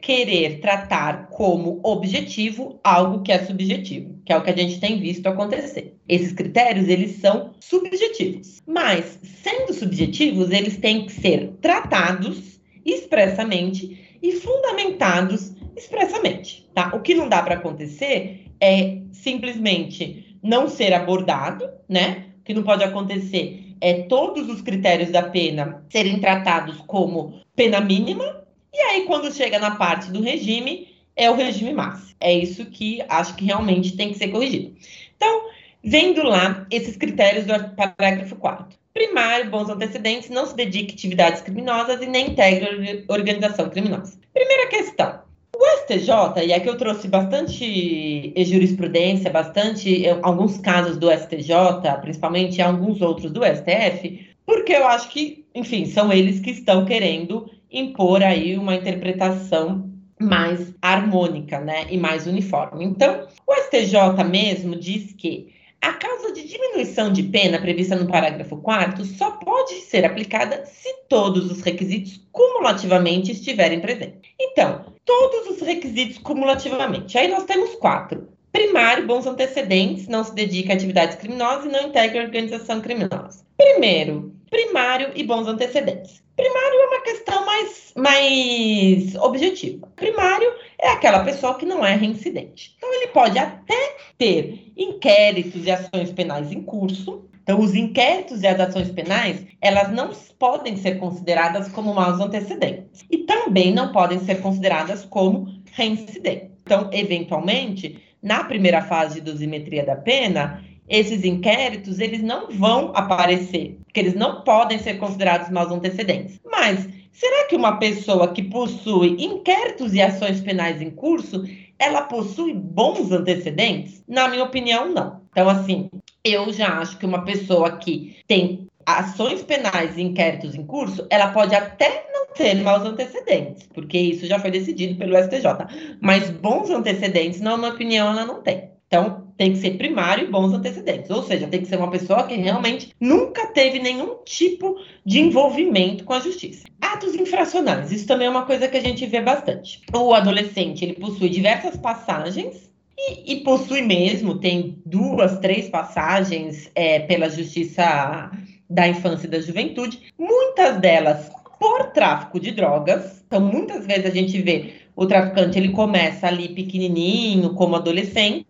querer tratar como objetivo algo que é subjetivo, que é o que a gente tem visto acontecer. Esses critérios, eles são subjetivos, mas sendo subjetivos, eles têm que ser tratados expressamente e fundamentados expressamente, tá? O que não dá para acontecer é simplesmente não ser abordado, né? O que não pode acontecer é, todos os critérios da pena serem tratados como pena mínima, e aí, quando chega na parte do regime, é o regime máximo. É isso que acho que realmente tem que ser corrigido. Então, vendo lá esses critérios do parágrafo 4. Primário, bons antecedentes, não se dedique a atividades criminosas e nem integre organização criminosa. Primeira questão. O STJ, e aqui eu trouxe bastante jurisprudência, bastante alguns casos do STJ, principalmente alguns outros do STF, porque eu acho que, enfim, são eles que estão querendo impor aí uma interpretação mais harmônica, né, e mais uniforme. Então, o STJ mesmo diz que a causa de diminuição de pena prevista no parágrafo 4 só pode ser aplicada se todos os requisitos cumulativamente estiverem presentes. Então, todos os requisitos cumulativamente. Aí nós temos quatro. Primário, bons antecedentes, não se dedica a atividades criminosas e não integra organização criminosa. Primeiro, primário e bons antecedentes. Primário é uma questão mais, mais objetiva. Primário é aquela pessoa que não é reincidente. Então, ele pode até ter inquéritos e ações penais em curso. Então, os inquéritos e as ações penais, elas não podem ser consideradas como maus antecedentes. E também não podem ser consideradas como reincidentes. Então, eventualmente, na primeira fase de dosimetria da pena, esses inquéritos eles não vão aparecer, porque eles não podem ser considerados maus antecedentes. Mas será que uma pessoa que possui inquéritos e ações penais em curso, ela possui bons antecedentes? Na minha opinião, não. Então, assim, eu já acho que uma pessoa que tem ações penais e inquéritos em curso, ela pode até não ter maus antecedentes, porque isso já foi decidido pelo STJ. Mas bons antecedentes, na minha opinião, ela não tem. Então, tem que ser primário e bons antecedentes. Ou seja, tem que ser uma pessoa que realmente nunca teve nenhum tipo de envolvimento com a justiça. Atos infracionais, isso também é uma coisa que a gente vê bastante. O adolescente, ele possui diversas passagens e, e possui mesmo, tem duas, três passagens é, pela justiça da infância e da juventude, muitas delas por tráfico de drogas. Então, muitas vezes a gente vê o traficante ele começa ali pequenininho, como adolescente,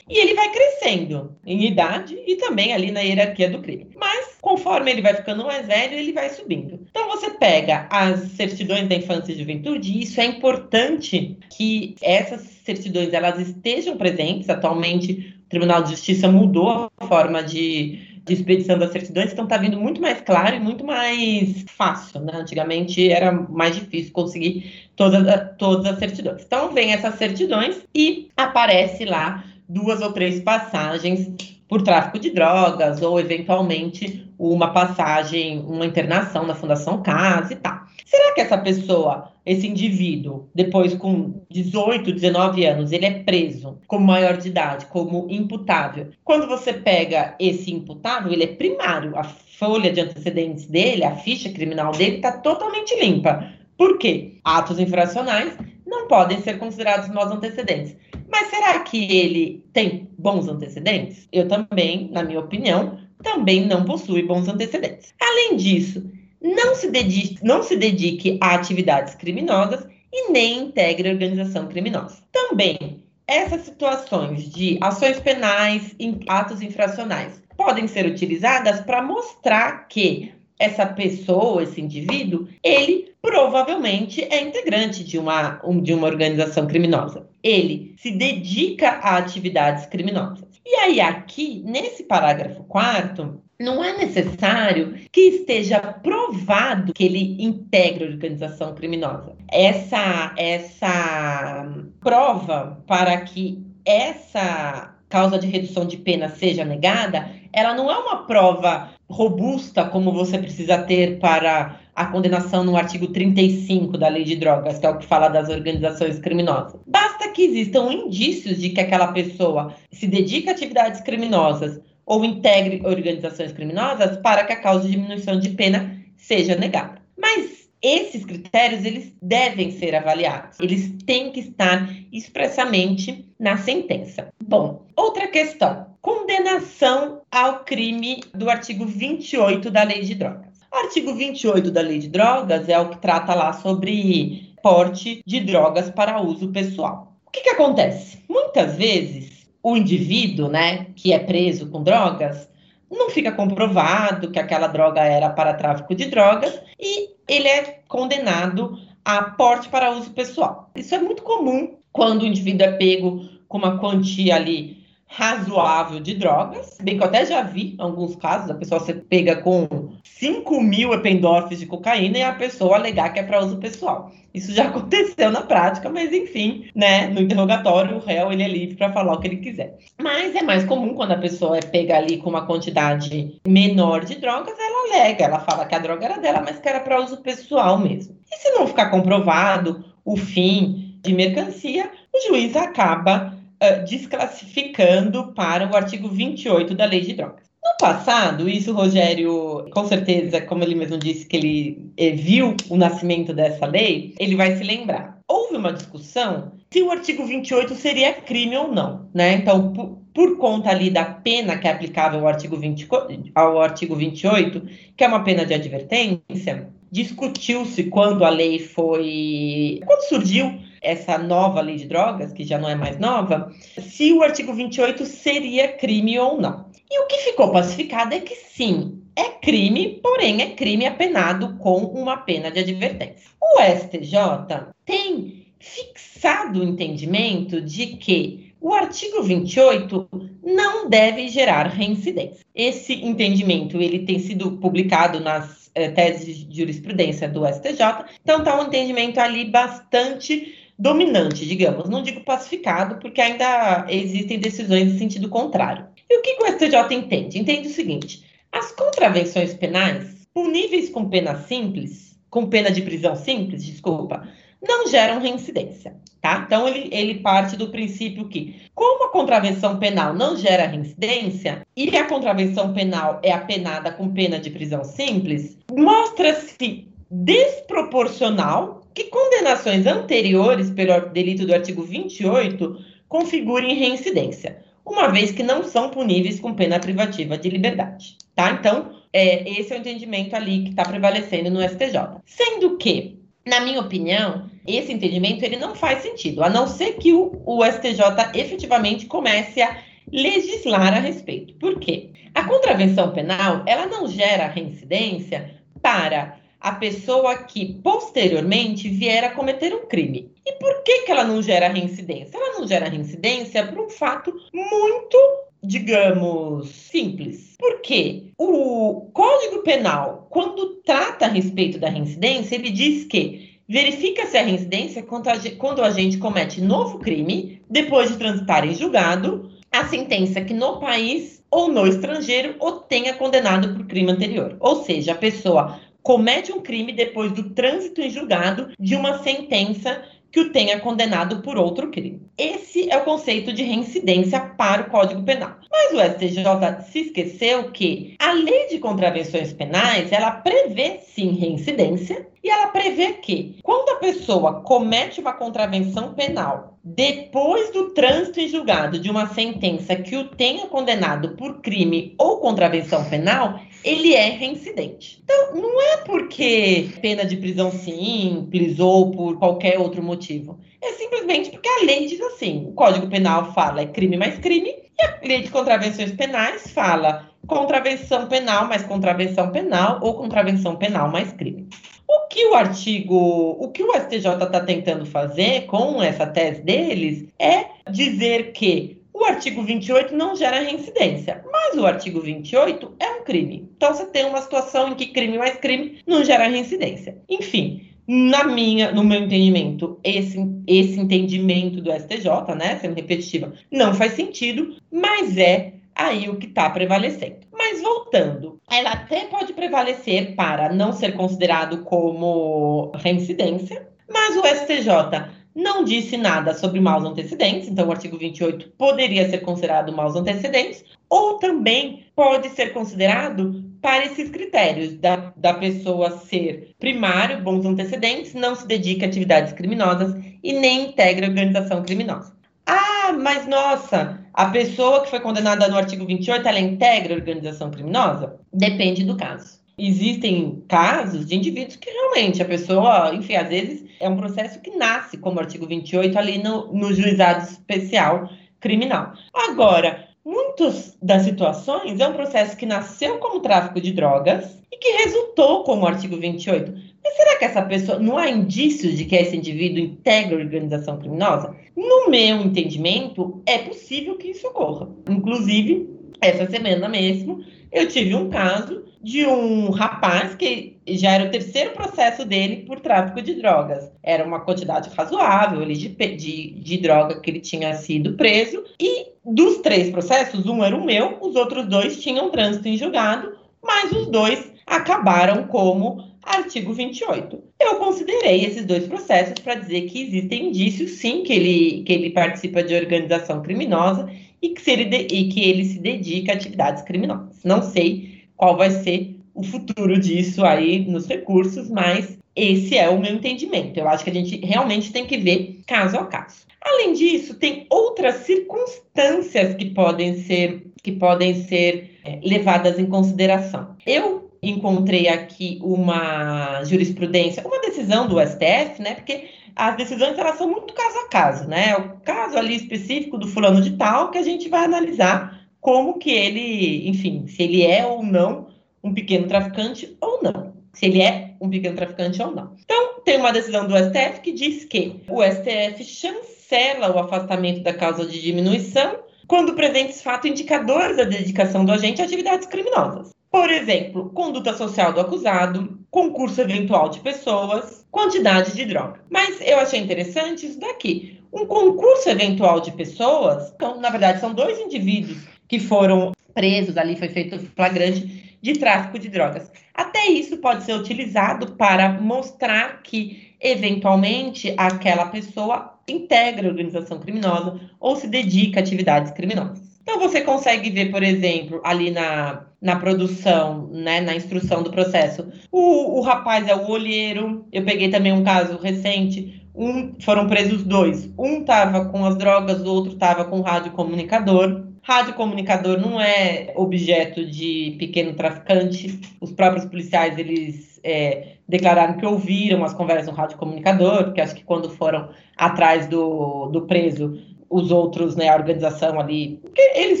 e ele vai crescendo em idade e também ali na hierarquia do crime. Mas conforme ele vai ficando mais velho, ele vai subindo. Então você pega as certidões da infância e juventude, e isso é importante que essas certidões elas estejam presentes. Atualmente, o Tribunal de Justiça mudou a forma de de expedição das certidões, então está vindo muito mais claro e muito mais fácil, né? Antigamente era mais difícil conseguir todas, todas as certidões. Então vem essas certidões e aparece lá duas ou três passagens por tráfico de drogas ou eventualmente uma passagem, uma internação na Fundação Casa e tal. Será que essa pessoa, esse indivíduo, depois com 18, 19 anos, ele é preso como maior de idade, como imputável? Quando você pega esse imputável, ele é primário. A folha de antecedentes dele, a ficha criminal dele está totalmente limpa. Por quê? Atos infracionais não podem ser considerados maus antecedentes. Mas será que ele tem bons antecedentes? Eu também, na minha opinião, também não possui bons antecedentes. Além disso, não se dedique, não se dedique a atividades criminosas e nem integre organização criminosa. Também, essas situações de ações penais, atos infracionais, podem ser utilizadas para mostrar que essa pessoa, esse indivíduo, ele provavelmente é integrante de uma, de uma organização criminosa. Ele se dedica a atividades criminosas. E aí, aqui, nesse parágrafo quarto, não é necessário que esteja provado que ele integra organização criminosa. Essa, essa prova para que essa causa de redução de pena seja negada, ela não é uma prova robusta como você precisa ter para a condenação no artigo 35 da Lei de Drogas, que é o que fala das organizações criminosas. Basta que existam indícios de que aquela pessoa se dedica a atividades criminosas ou integre organizações criminosas para que a causa de diminuição de pena seja negada. Mas esses critérios eles devem ser avaliados. Eles têm que estar expressamente na sentença. Bom, outra questão: condenação ao crime do artigo 28 da Lei de Drogas. O artigo 28 da Lei de Drogas é o que trata lá sobre porte de drogas para uso pessoal. O que, que acontece? Muitas vezes o indivíduo, né, que é preso com drogas, não fica comprovado que aquela droga era para tráfico de drogas e ele é condenado a porte para uso pessoal. Isso é muito comum quando o indivíduo é pego com uma quantia ali razoável de drogas, bem que eu até já vi alguns casos, a pessoa se pega com 5 mil ependorfes de cocaína e a pessoa alegar que é para uso pessoal. Isso já [LAUGHS] aconteceu na prática, mas enfim, né, no interrogatório o réu ele é livre para falar o que ele quiser. Mas é mais comum quando a pessoa é pega ali com uma quantidade menor de drogas, ela alega, ela fala que a droga era dela, mas que era para uso pessoal mesmo. E se não ficar comprovado o fim de mercancia, o juiz acaba uh, desclassificando para o artigo 28 da Lei de Drogas. No passado, isso, Rogério, com certeza, como ele mesmo disse que ele eh, viu o nascimento dessa lei, ele vai se lembrar. Houve uma discussão se o artigo 28 seria crime ou não, né? Então, por conta ali da pena que é aplicável ao artigo, 20, ao artigo 28, que é uma pena de advertência, discutiu-se quando a lei foi. Quando surgiu essa nova lei de drogas, que já não é mais nova, se o artigo 28 seria crime ou não. E o que ficou pacificado é que sim, é crime, porém é crime apenado com uma pena de advertência. O STJ tem fixado o entendimento de que o artigo 28 não deve gerar reincidência. Esse entendimento ele tem sido publicado nas eh, teses de jurisprudência do STJ, então está um entendimento ali bastante dominante, digamos. Não digo pacificado, porque ainda existem decisões em sentido contrário. E o que, o STJ entende? Entende o seguinte: as contravenções penais puníveis com pena simples, com pena de prisão simples, desculpa, não geram reincidência, tá? Então, ele, ele parte do princípio que, como a contravenção penal não gera reincidência e a contravenção penal é apenada com pena de prisão simples, mostra-se desproporcional que condenações anteriores pelo delito do artigo 28 configurem reincidência, uma vez que não são puníveis com pena privativa de liberdade, tá? Então, é, esse é o entendimento ali que está prevalecendo no STJ. Sendo que na minha opinião, esse entendimento ele não faz sentido, a não ser que o, o STJ efetivamente comece a legislar a respeito. Por quê? A contravenção penal, ela não gera reincidência para a pessoa que posteriormente vier a cometer um crime. E por que, que ela não gera reincidência? Ela não gera reincidência por um fato muito, digamos, simples. Porque o Código Penal, quando trata a respeito da reincidência, ele diz que verifica-se a reincidência quando a gente comete novo crime, depois de transitar em julgado, a sentença que no país ou no estrangeiro o tenha condenado por crime anterior. Ou seja, a pessoa comete um crime depois do trânsito em julgado de uma sentença que o tenha condenado por outro crime. Esse é o conceito de reincidência para o Código Penal. Mas o STJ se esqueceu que a lei de contravenções penais, ela prevê sim reincidência e ela prevê que quando a pessoa comete uma contravenção penal depois do trânsito em julgado de uma sentença que o tenha condenado por crime ou contravenção penal, ele é reincidente. Então, não é porque pena de prisão simples ou por qualquer outro motivo. É simplesmente porque a lei diz assim: o Código Penal fala é crime mais crime, e [LAUGHS] a lei de contravenções penais fala contravenção penal mais contravenção penal ou contravenção penal mais crime. O que o artigo, o que o STJ está tentando fazer com essa tese deles é dizer que o artigo 28 não gera reincidência, mas o artigo 28 é um crime. Então você tem uma situação em que crime mais crime não gera reincidência. Enfim, na minha, no meu entendimento, esse, esse entendimento do STJ, né, sendo repetitiva, não faz sentido, mas é aí o que está prevalecendo. Mas voltando, ela até pode prevalecer para não ser considerado como reincidência, mas o STJ não disse nada sobre maus antecedentes, então o artigo 28 poderia ser considerado maus antecedentes, ou também pode ser considerado para esses critérios da, da pessoa ser primário, bons antecedentes, não se dedica a atividades criminosas e nem integra organização criminosa. Ah, mas nossa, a pessoa que foi condenada no artigo 28, ela integra organização criminosa? Depende do caso existem casos de indivíduos que realmente a pessoa, enfim, às vezes é um processo que nasce como artigo 28 ali no, no juizado especial criminal. Agora, muitas das situações é um processo que nasceu como tráfico de drogas e que resultou como artigo 28. Mas será que essa pessoa não há indícios de que esse indivíduo integra organização criminosa? No meu entendimento, é possível que isso ocorra. Inclusive, essa semana mesmo, eu tive um caso de um rapaz que já era o terceiro processo dele por tráfico de drogas. Era uma quantidade razoável ali de, de, de droga que ele tinha sido preso. E dos três processos, um era o meu, os outros dois tinham trânsito em julgado, mas os dois acabaram como artigo 28. Eu considerei esses dois processos para dizer que existem indícios, sim, que ele, que ele participa de organização criminosa e que, se ele de, e que ele se dedica a atividades criminosas. Não sei qual vai ser o futuro disso aí nos recursos, mas Esse é o meu entendimento. Eu acho que a gente realmente tem que ver caso a caso. Além disso, tem outras circunstâncias que podem ser que podem ser é, levadas em consideração. Eu encontrei aqui uma jurisprudência, uma decisão do STF, né? Porque as decisões elas são muito caso a caso, né? O caso ali específico do fulano de tal que a gente vai analisar como que ele, enfim, se ele é ou não um pequeno traficante ou não. Se ele é um pequeno traficante ou não. Então, tem uma decisão do STF que diz que o STF chancela o afastamento da causa de diminuição quando presentes fato indicadores da dedicação do agente a atividades criminosas. Por exemplo, conduta social do acusado, concurso eventual de pessoas, quantidade de droga. Mas eu achei interessante isso daqui. Um concurso eventual de pessoas, então, na verdade, são dois indivíduos que foram presos, ali foi feito flagrante de tráfico de drogas. Até isso pode ser utilizado para mostrar que, eventualmente, aquela pessoa integra a organização criminosa ou se dedica a atividades criminosas. Então, você consegue ver, por exemplo, ali na, na produção, né, na instrução do processo, o, o rapaz é o olheiro. Eu peguei também um caso recente, um, foram presos dois. Um estava com as drogas, o outro estava com o rádio comunicador. Rádio comunicador não é objeto de pequeno traficante. Os próprios policiais, eles é, declararam que ouviram as conversas no rádio comunicador, porque acho que quando foram atrás do, do preso, os outros, né, a organização ali, eles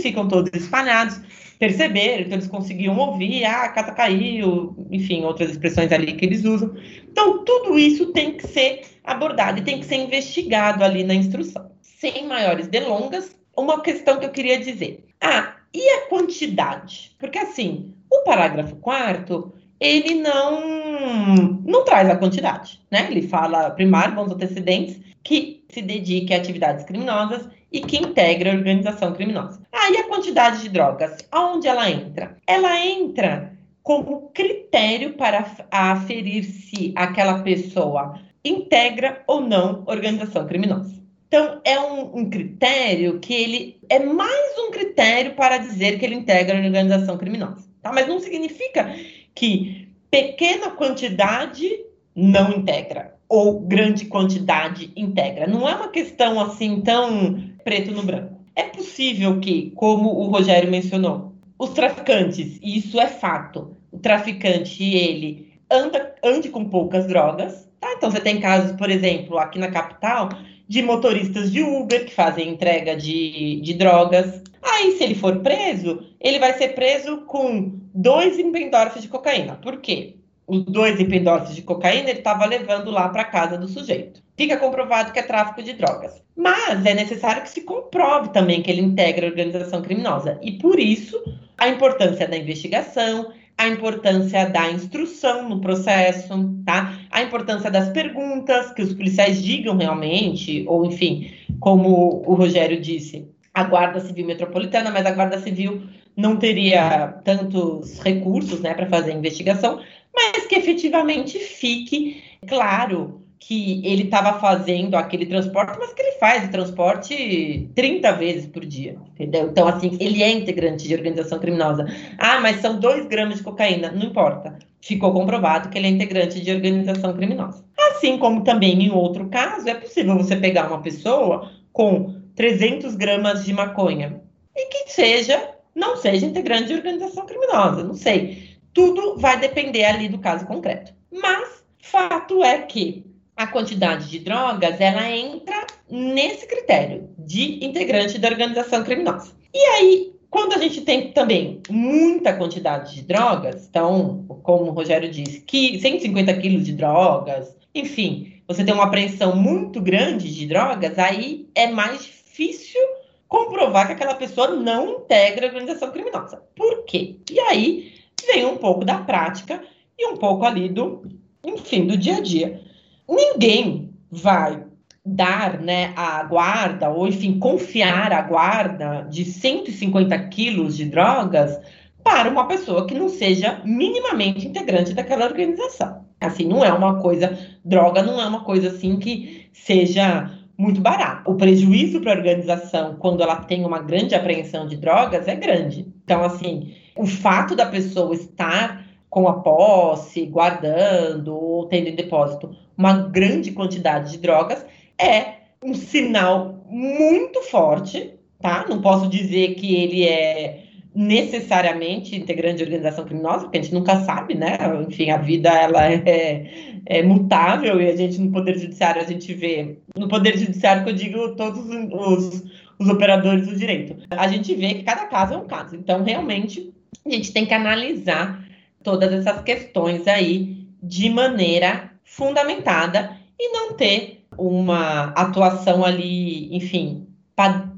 ficam todos espalhados, perceberam, então eles conseguiam ouvir, ah, a casa caiu, enfim, outras expressões ali que eles usam. Então, tudo isso tem que ser abordado e tem que ser investigado ali na instrução. Sem maiores delongas, uma questão que eu queria dizer. Ah, e a quantidade? Porque, assim, o parágrafo quarto ele não, não traz a quantidade, né? Ele fala primário, bons antecedentes, que se dedique a atividades criminosas e que integra a organização criminosa. Aí ah, a quantidade de drogas, aonde ela entra? Ela entra como critério para aferir se aquela pessoa integra ou não organização criminosa. Então, é um, um, critério que ele é mais um critério para dizer que ele integra a organização criminosa. Tá? Mas não significa que pequena quantidade não integra ou grande quantidade integra. Não é uma questão assim tão preto no branco. É possível que, como o Rogério mencionou, os traficantes, e isso é fato, o traficante ele anda ande com poucas drogas, tá? Então você tem casos, por exemplo, aqui na capital, de motoristas de Uber que fazem entrega de, de drogas. Aí, se ele for preso, ele vai ser preso com dois Impendorf de cocaína. Por quê? os dois Impendorfs de cocaína ele estava levando lá para casa do sujeito. Fica comprovado que é tráfico de drogas. Mas é necessário que se comprove também que ele integra a organização criminosa. E por isso, a importância da investigação, a importância da instrução no processo, tá? A importância das perguntas, que os policiais digam realmente, ou enfim, como o Rogério disse, a Guarda Civil Metropolitana, mas a Guarda Civil não teria tantos recursos, né, para fazer a investigação, mas que efetivamente fique claro que ele estava fazendo aquele transporte, mas que ele faz o transporte 30 vezes por dia, entendeu? Então, assim, ele é integrante de organização criminosa. Ah, mas são 2 gramas de cocaína. Não importa. Ficou comprovado que ele é integrante de organização criminosa. Assim como também em outro caso, é possível você pegar uma pessoa com 300 gramas de maconha e que seja, não seja integrante de organização criminosa. Não sei tudo vai depender ali do caso concreto. Mas fato é que a quantidade de drogas ela entra nesse critério de integrante da organização criminosa. E aí, quando a gente tem também muita quantidade de drogas, então, como o Rogério disse, que 150 quilos de drogas, enfim, você tem uma apreensão muito grande de drogas, aí é mais difícil comprovar que aquela pessoa não integra a organização criminosa. Por quê? E aí vem um pouco da prática e um pouco ali do, enfim, do dia a dia. Ninguém vai dar né, a guarda, ou enfim, confiar a guarda de 150 quilos de drogas para uma pessoa que não seja minimamente integrante daquela organização. Assim, não é uma coisa, droga não é uma coisa assim que seja muito barata. O prejuízo para a organização, quando ela tem uma grande apreensão de drogas, é grande. Então, assim, o fato da pessoa estar com a posse, guardando ou tendo em depósito uma grande quantidade de drogas, é um sinal muito forte, tá? Não posso dizer que ele é necessariamente integrante de organização criminosa, porque a gente nunca sabe, né? Enfim, a vida ela é, é, mutável e a gente no poder judiciário a gente vê no poder judiciário que eu digo todos os, os operadores do direito. A gente vê que cada caso é um caso. Então, realmente, a gente tem que analisar todas essas questões aí de maneira fundamentada e não ter uma atuação ali, enfim,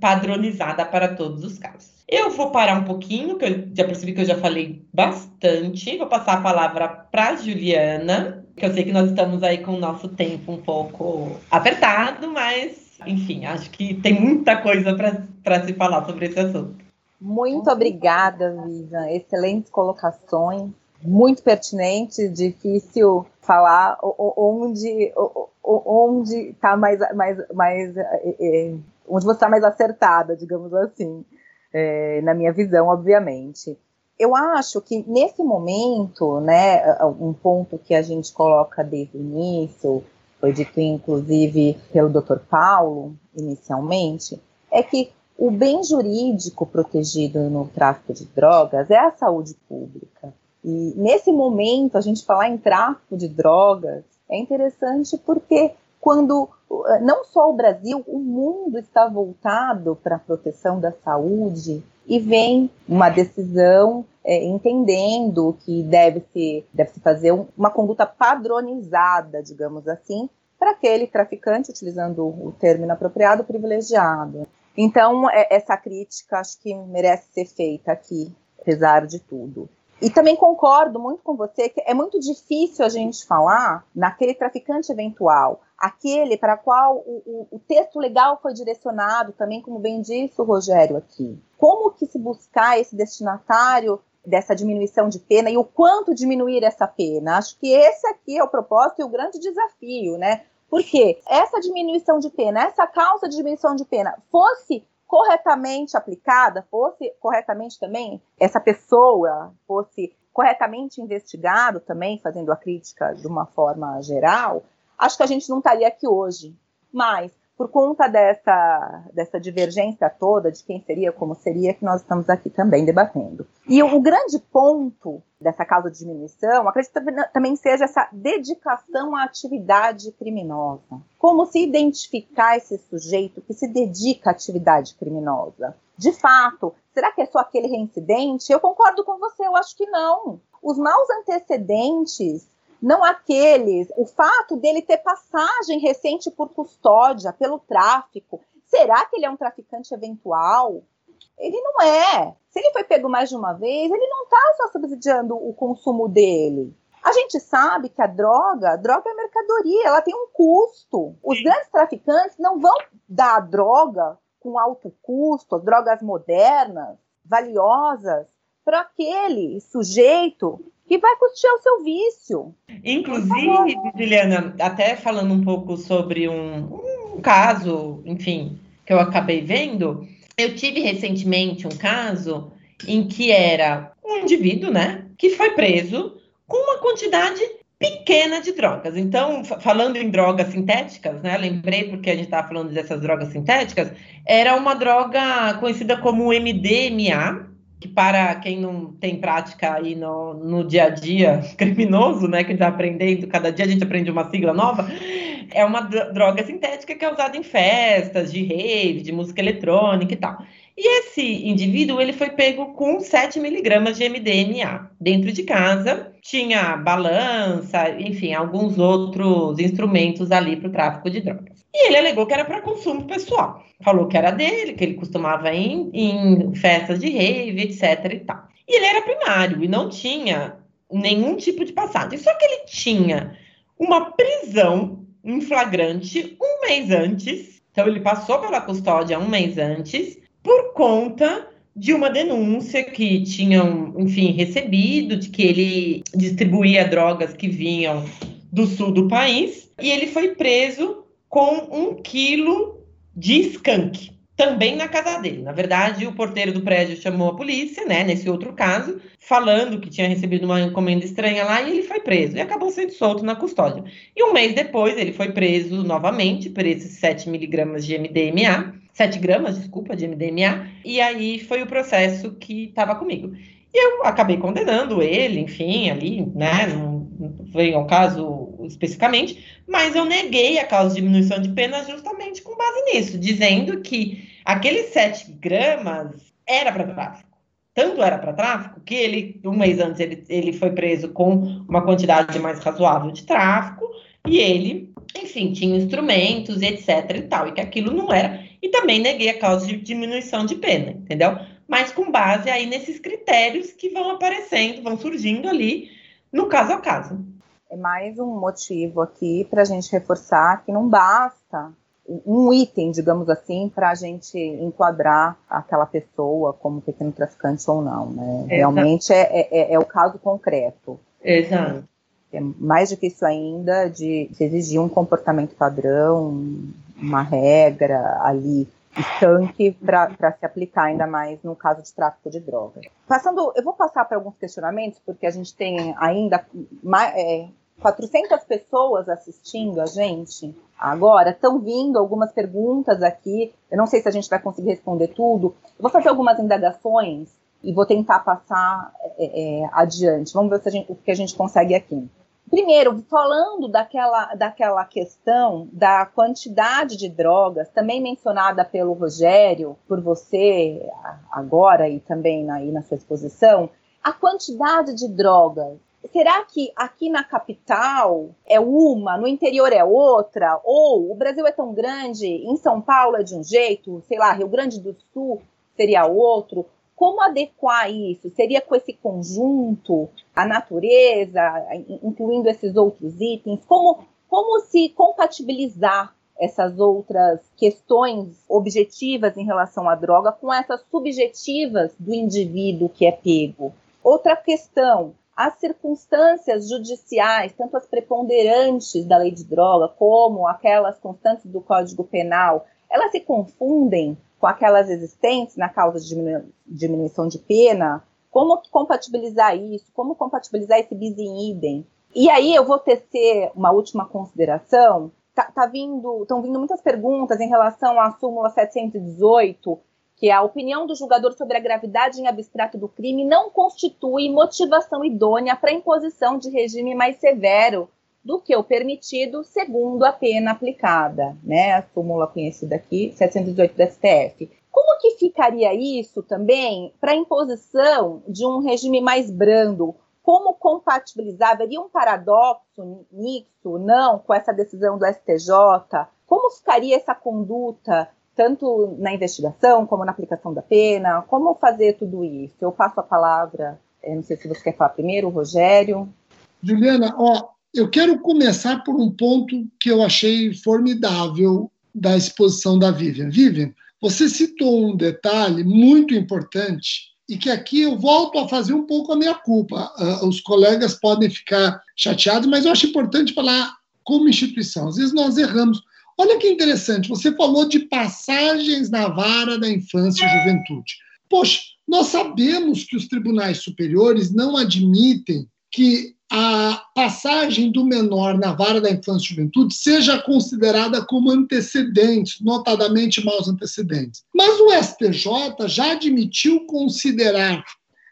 padronizada para todos os casos. Eu vou parar um pouquinho, que eu já percebi que eu já falei bastante. Vou passar a palavra para Juliana, que eu sei que nós estamos aí com o nosso tempo um pouco apertado, mas, enfim, acho que tem muita coisa para se falar sobre esse assunto. Muito obrigada, Vivian. Excelentes colocações, muito pertinentes, difícil falar onde onde está mais, mais, mais é, é, onde você está mais acertada, digamos assim é, na minha visão, obviamente. Eu acho que nesse momento, né, um ponto que a gente coloca desde o início, foi dito inclusive pelo Dr. Paulo inicialmente, é que o bem jurídico protegido no tráfico de drogas é a saúde pública. E nesse momento, a gente falar em tráfico de drogas é interessante porque quando eh, não só o Brasil, o mundo está voltado para a proteção da saúde e vem uma decisão é, entendendo que deve se, deve se fazer um, uma conduta padronizada, digamos assim, para aquele traficante, utilizando o termo inapropriado, privilegiado. Então, é, essa crítica acho que merece ser feita aqui, apesar de tudo. E também concordo muito com você que é muito difícil a gente falar naquele traficante eventual, aquele para qual o, o, o, texto legal foi direcionado, também como bem disse o Rogério aqui. Como que se buscar esse destinatário dessa diminuição de pena e o quanto diminuir essa pena? Acho que esse aqui é o propósito e o grande desafio, né? Porque essa diminuição de pena, essa causa de diminuição de pena fosse corretamente aplicada, fosse corretamente também essa pessoa fosse corretamente investigado também, fazendo a crítica de uma forma geral, acho que a gente não estaria aqui hoje. Mas por conta dessa, dessa divergência toda de quem seria, como seria, que nós estamos aqui também debatendo. E o, grande ponto dessa causa de diminuição, acredito também seja essa dedicação à atividade criminosa. Como se identificar esse sujeito que se dedica à atividade criminosa? De fato, será que é só aquele reincidente? Eu concordo com você, eu acho que não. Os maus antecedentes não aqueles. O fato dele ter passagem recente por custódia, pelo tráfico. Será que ele é um traficante eventual? Ele não é. Se ele foi pego mais de uma vez, ele não está só subsidiando o consumo dele. A gente sabe que a droga, a droga é mercadoria, ela tem um custo. Os grandes traficantes não vão dar a droga com alto custo, as drogas modernas, valiosas, para aquele sujeito que vai custear o seu vício. Inclusive, Juliana, até falando um pouco sobre um, um caso, enfim, que eu acabei vendo, eu tive recentemente um caso em que era um indivíduo, né, que foi preso com uma quantidade pequena de drogas. Então, falando em drogas sintéticas, né? Lembrei porque a gente estava falando dessas drogas sintéticas, era uma droga conhecida como MDMA, que para quem não tem prática aí no, no dia a dia [LAUGHS] criminoso, né, que está aprendendo, cada dia a gente aprende uma sigla nova, é uma droga sintética que é usada em festas, de rave, de música eletrônica e tal. E esse indivíduo, ele foi pego com 7 miligramas de MDMA dentro de casa, tinha balança, enfim, alguns outros instrumentos ali para o tráfico de drogas. E ele alegou que era para consumo pessoal. Falou que era dele, que ele costumava ir em, festas de rave, etc e tal. E ele era primário e não tinha nenhum tipo de passagem. Só que ele tinha uma prisão em flagrante um mês antes. Então ele passou pela custódia um mês antes por conta de uma denúncia que tinham, enfim, recebido de que ele distribuía drogas que vinham do sul do país e ele foi preso com um quilo de skunk. também na casa dele. Na verdade, o porteiro do prédio chamou a polícia, né, nesse outro caso, falando que tinha recebido uma encomenda estranha lá e ele foi preso e acabou sendo solto na custódia. E um mês depois, ele foi preso novamente por esses 7 miligramas de MDMA, 7 gramas, desculpa, de MDMA, e aí foi o processo que estava comigo. E eu acabei condenando ele, enfim, ali, né, não, veio ao caso especificamente, mas eu neguei a causa de diminuição de pena justamente com base nisso, dizendo que aqueles 7 gramas era para tráfico. Tanto era para tráfico que ele, um mês antes, ele, ele foi preso com uma quantidade mais razoável de tráfico, e ele, enfim, tinha instrumentos, etc e tal, e que aquilo não era. E também neguei a causa de diminuição de pena, entendeu? mas com base aí nesses critérios que vão aparecendo, vão surgindo ali no caso a caso. É mais um motivo aqui para a gente reforçar que não basta um item, digamos assim, para a gente enquadrar aquela pessoa como pequeno traficante ou não. Né? Realmente é, é, é, o caso concreto. Exato. É mais do que isso ainda de exigir um comportamento padrão, uma regra ali estanque para se aplicar, ainda mais no caso de tráfico de drogas. Passando, eu vou passar para alguns questionamentos, porque a gente tem ainda é, 400 pessoas assistindo a gente agora. Estão vindo algumas perguntas aqui. Eu não sei se a gente vai conseguir responder tudo. Eu vou fazer algumas indagações e vou tentar passar é, é, adiante. Vamos ver gente, o que a gente consegue aqui. Primeiro, falando daquela, daquela questão da quantidade de drogas, também mencionada pelo Rogério, por você agora e também aí na sua exposição, a quantidade de drogas. Será que aqui na capital é uma, no interior é outra? Ou o Brasil é tão grande, em São Paulo é de um jeito, sei lá, Rio Grande do Sul seria outro? Como adequar isso? Seria com esse conjunto, a natureza, incluindo esses outros itens? Como, como se compatibilizar essas outras questões objetivas em relação à droga com essas subjetivas do indivíduo que é pego? Outra questão, as circunstâncias judiciais, tanto as preponderantes da lei de droga como aquelas constantes do Código Penal, elas se confundem com aquelas existentes na causa de diminuição de pena, como compatibilizar isso, como compatibilizar esse bis in idem. E aí eu vou tecer uma última consideração. Tá, tá vindo, estão vindo muitas perguntas em relação à súmula 718, que é a opinião do julgador sobre a gravidade em abstrato do crime não constitui motivação idônea para imposição de regime mais severo do que o permitido segundo a pena aplicada, né? A súmula conhecida aqui, 718 do STF. Como que ficaria isso também para imposição de um regime mais brando? Como compatibilizar? Haveria um paradoxo nisso, não, com essa decisão do STJ? Como ficaria essa conduta, tanto na investigação como na aplicação da pena? Como fazer tudo isso? Eu passo a palavra, não sei se você quer falar primeiro, Rogério. Juliana, ó, eu quero começar por um ponto que eu achei formidável da exposição da Vivian. Vivian, você citou um detalhe muito importante e que aqui eu volto a fazer um pouco a minha culpa. Uh, os colegas podem ficar chateados, mas eu acho importante falar como instituição. Às vezes nós erramos. Olha que interessante, você falou de passagens na vara da infância e juventude. Poxa, nós sabemos que os tribunais superiores não admitem que a passagem do menor na vara da infância e juventude seja considerada como antecedente, notadamente maus antecedentes. Mas o STJ já admitiu considerar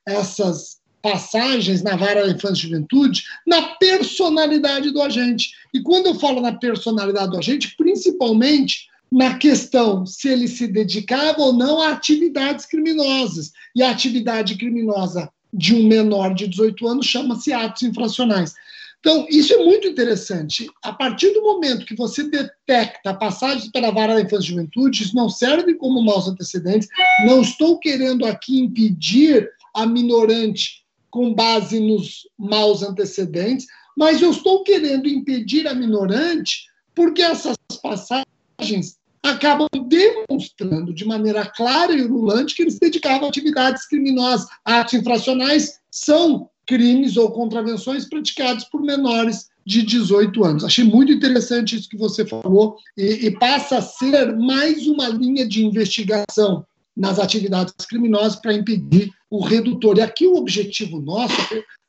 essas passagens na vara da infância e juventude na personalidade do agente. E quando eu falo na personalidade do agente, principalmente na questão se ele se dedicava ou não a atividades criminosas. E a atividade criminosa de um menor de 18 anos chama-se atos infracionais. Então, isso é muito interessante. A partir do momento que você detecta passagens pela vara da infância e juventude, isso não serve como maus antecedentes. Não estou querendo aqui impedir a minorante com base nos maus antecedentes, mas eu estou querendo impedir a minorante porque essas passagens acabam demonstrando de maneira clara e urulante que eles dedicavam atividades criminosas. Atos infracionais são crimes ou contravenções praticados por menores de 18 anos. Achei muito interessante isso que você falou e, e passa a ser mais uma linha de investigação nas atividades criminosas para impedir o redutor. E aqui o objetivo nosso,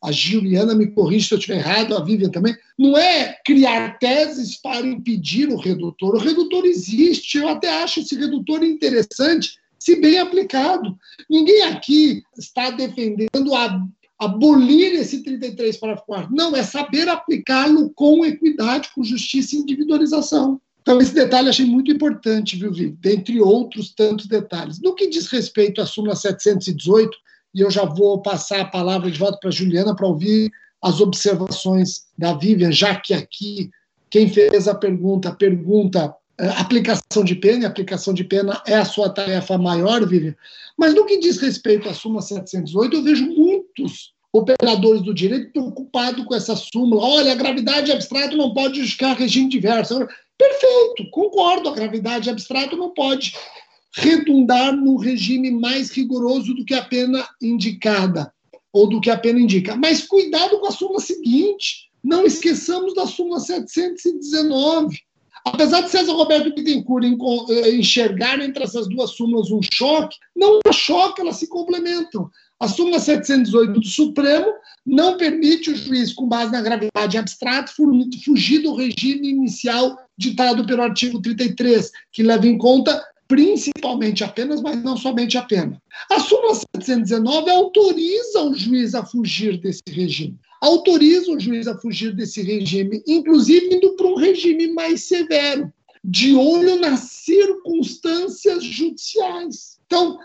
a Juliana me corrige se eu estiver errado, a Vivian também, não é criar teses para impedir o redutor. O redutor existe, eu até acho esse redutor interessante, se bem aplicado. Ninguém aqui está defendendo a abolir esse 33 parágrafo 4. Não, é saber aplicá-lo com equidade, com justiça e individualização. Então, esse detalhe achei muito importante, viu, Vivi? Dentre outros tantos detalhes. No que diz respeito à súmula 718, e eu já vou passar a palavra de volta para a Juliana para ouvir as observações da Vivian, já que aqui quem fez a pergunta pergunta eh, aplicação de pena, e aplicação de pena é a sua tarefa maior, Vivian. Mas no que diz respeito à súmula 718, eu vejo muitos operadores do direito preocupados com essa súmula. Olha, a gravidade abstrata não pode justificar regime diverso. Perfeito, concordo, a gravidade abstrata não pode redundar num regime mais rigoroso do que a pena indicada, ou do que a pena indica. Mas cuidado com a súmula seguinte, não esqueçamos da súmula 719. Apesar de César Roberto Bittencourt eh, enxergar entre essas duas súmulas um choque, não há choque, elas se complementam. A súmula 718 do Supremo não permite o juiz, com base na gravidade abstrata, fugir do regime inicial ditado pelo artigo 33, que leva em conta principalmente apenas, mas não somente a pena. A súmula 719 autoriza o juiz a fugir desse regime. Autoriza o juiz a fugir desse regime, inclusive indo para um regime mais severo, de olho nas circunstâncias judiciais. Então,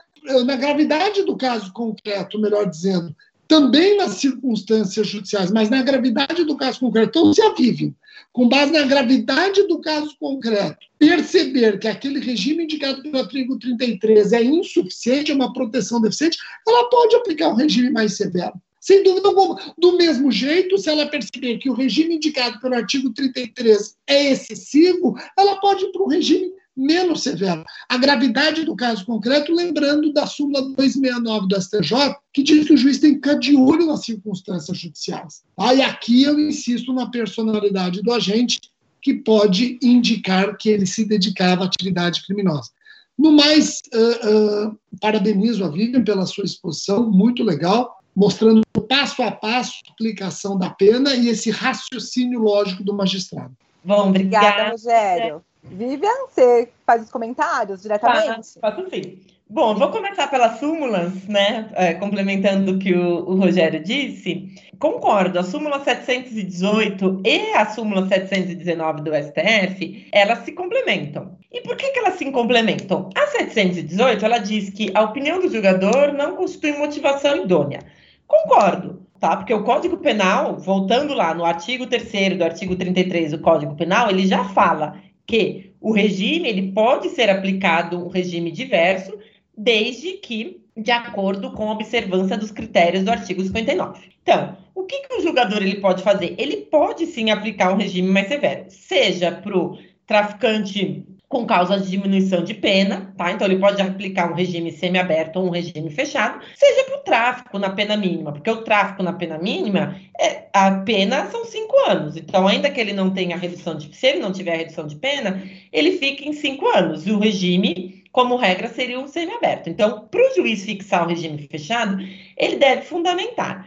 na gravidade do caso concreto, melhor dizendo, também nas circunstâncias judiciais, mas na gravidade do caso concreto, então se a Vivian, com base na gravidade do caso concreto, perceber que aquele regime indicado pelo artigo 33 é insuficiente, é uma proteção deficiente, ela pode aplicar um regime mais severo. Sem dúvida alguma. Do mesmo jeito, se ela perceber que o regime indicado pelo artigo 33 é excessivo, ela pode ir para um regime menos severo. A gravidade do caso concreto, lembrando da súmula 269 do STJ, que diz que o juiz tem que ficar de olho nas circunstâncias judiciais. Ah, e aqui eu insisto na personalidade do agente, que pode indicar que ele se dedicava à atividade criminosa. No mais, uh, uh, parabenizo a Vivian pela sua exposição, muito legal, mostrando passo a passo a aplicação da pena e esse raciocínio lógico do magistrado. Bom, obrigada, obrigada Rogério. Vivian, você faz os comentários diretamente? Faço, faço sim. Bom, vou começar pelas súmulas, né? É, complementando o que o, o, Rogério disse. Concordo, a súmula 718 e a súmula 719 do STF, elas se complementam. E por que, que elas se complementam? A 718, ela diz que a opinião do julgador não constitui motivação idônea. Concordo, tá? Porque o Código Penal, voltando lá no artigo 3 do artigo 33 do Código Penal, ele já fala que o regime ele pode ser aplicado um regime diverso, desde que de acordo com a observância dos critérios do artigo 59. Então, o que, que o julgador ele pode fazer? Ele pode sim aplicar um regime mais severo, seja para o traficante com causa de diminuição de pena, tá? Então ele pode aplicar um regime semiaberto ou um regime fechado, seja para o tráfico na pena mínima, porque o tráfico na pena mínima, é, a pena são cinco anos. Então, ainda que ele não tenha redução de se ele não tiver redução de pena, ele fica em cinco anos. E o regime, como regra, seria um semiaberto. Então, para o juiz fixar o regime fechado, ele deve fundamentar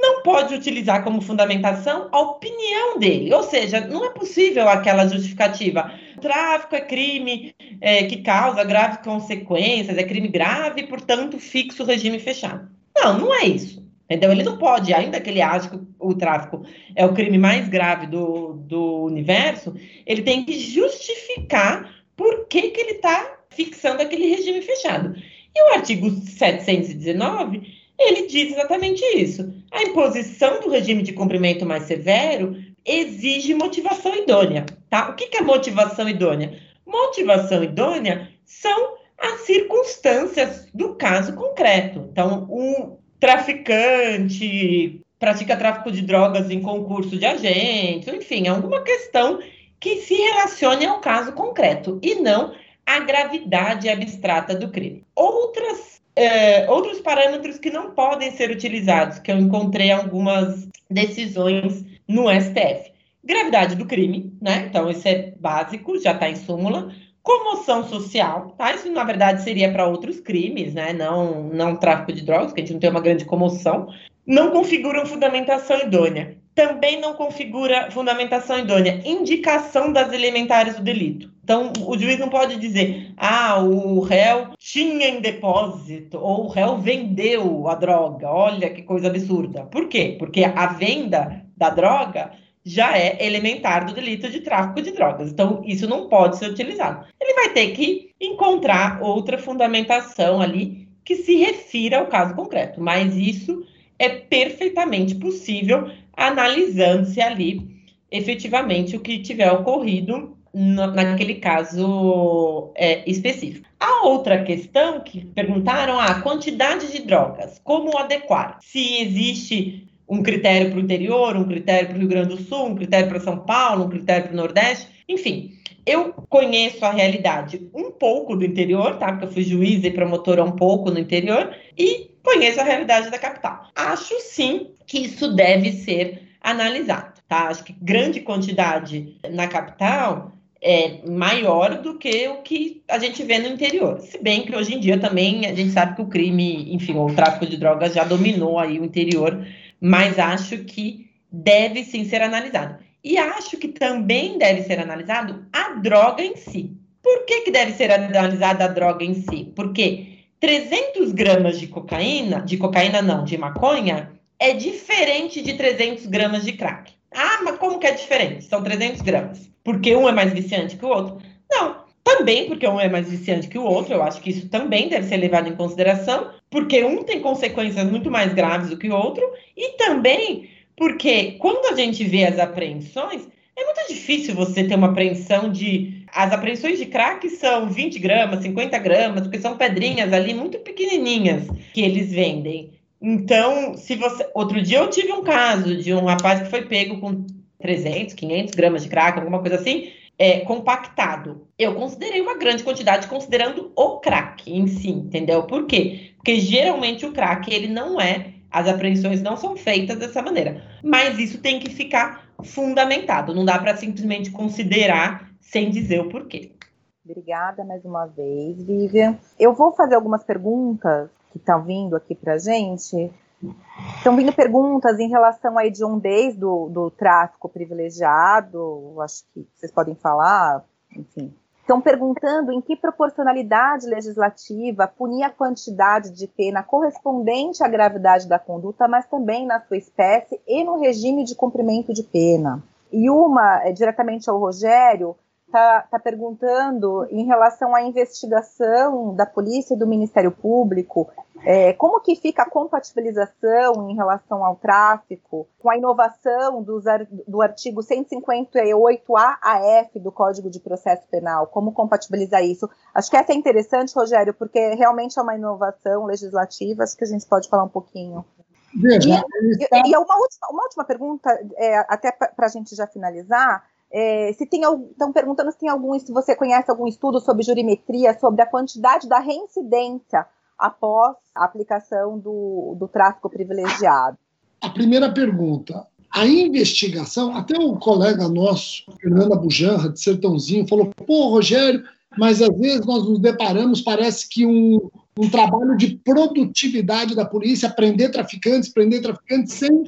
não pode utilizar como fundamentação a opinião dele. Ou seja, não é possível aquela justificativa. Tráfico é crime é, que causa graves consequências, é crime grave, portanto, fixo o regime fechado. Não, não é isso. Entendeu? Ele não pode, ainda que ele ache que o tráfico é o crime mais grave do, do universo, ele tem que justificar por que, que ele está fixando aquele regime fechado. E o artigo 719 ele diz exatamente isso. A imposição do regime de cumprimento mais severo exige motivação idônea, tá? O que, é motivação idônea? Motivação idônea são as circunstâncias do caso concreto. Então, um traficante pratica tráfico de drogas em concurso de agentes, enfim, alguma questão que se relacione ao caso concreto e não à gravidade abstrata do crime. Outras é, outros parâmetros que não podem ser utilizados, que eu encontrei algumas decisões no STF. Gravidade do crime, né? Então, isso é básico, já está em súmula. Comoção social, tá? Isso, na verdade, seria para outros crimes, né? Não, não tráfico de drogas, que a gente não tem uma grande comoção. Não configuram fundamentação idônea. Também não configura fundamentação idônea, indicação das elementares do delito. Então, o juiz não pode dizer, ah, o réu tinha em depósito, ou o réu vendeu a droga. Olha que coisa absurda. Por quê? Porque a venda da droga já é elementar do delito de tráfico de drogas. Então, isso não pode ser utilizado. Ele vai ter que encontrar outra fundamentação ali que se refira ao caso concreto, mas isso é perfeitamente possível analisando-se ali efetivamente o que tiver ocorrido naquele caso é, específico. A outra questão que perguntaram a quantidade de drogas, como adequar? Se existe um critério para o interior, um critério para o Rio Grande do Sul, um critério para São Paulo, um critério para o Nordeste, enfim. Eu conheço a realidade um pouco do interior, tá? Porque eu fui juíza e promotora um pouco no interior, e conheço a realidade da capital. Acho sim que isso deve ser analisado, tá? Acho que grande quantidade na capital é maior do que o que a gente vê no interior. Se bem que hoje em dia também a gente sabe que o crime, enfim, o tráfico de drogas já dominou aí o interior mas acho que deve sim ser analisado. E acho que também deve ser analisado a droga em si. Por que, que deve ser analisada a droga em si? Porque 300 gramas de cocaína, de cocaína não, de maconha, é diferente de 300 gramas de crack. Ah, mas como que é diferente? São 300 gramas. Porque um é mais viciante que o outro? Também porque um é mais viciante que o outro, eu acho que isso também deve ser levado em consideração, porque um tem consequências muito mais graves do que o outro, e também porque quando a gente vê as apreensões, é muito difícil você ter uma apreensão de. As apreensões de crack são 20 gramas, 50 gramas, porque são pedrinhas ali muito pequenininhas que eles vendem. Então, se você. Outro dia eu tive um caso de um rapaz que foi pego com 300, 500 gramas de crack, alguma coisa assim, é, compactado. Eu considerei uma grande quantidade considerando o crack em si, entendeu? Por quê? Porque geralmente o crack ele não é, as apreensões não são feitas dessa maneira. Mas isso tem que ficar fundamentado. Não dá para simplesmente considerar sem dizer o porquê. Obrigada mais uma vez, Vivian. Eu vou fazer algumas perguntas que estão vindo aqui para gente Estão vindo perguntas em relação à hediondez do, do tráfico privilegiado, acho que vocês podem falar, enfim. Estão perguntando em que proporcionalidade legislativa punir a quantidade de pena correspondente à gravidade da conduta, mas também na sua espécie e no regime de cumprimento de pena. E uma, é, diretamente ao Rogério, está tá perguntando em relação à investigação da polícia e do Ministério Público, é, como que fica a compatibilização em relação ao tráfico com a inovação dos, do artigo 158A a F do Código de Processo Penal? Como compatibilizar isso? Acho que essa é interessante, Rogério, porque realmente é uma inovação legislativa, acho que a gente pode falar um pouquinho. E, está... e, uma, última, uma última pergunta, é, até para a gente já finalizar, é, se tem estão perguntando se tem algum, se você conhece algum estudo sobre jurimetria, sobre a quantidade da reincidência após a aplicação do, do tráfico privilegiado. A primeira pergunta, a investigação, até um colega nosso, Fernanda Bujanra, de Sertãozinho, falou: pô, Rogério, mas às vezes nós nos deparamos, parece que um, um trabalho de produtividade da polícia, prender traficantes, prender traficantes, sem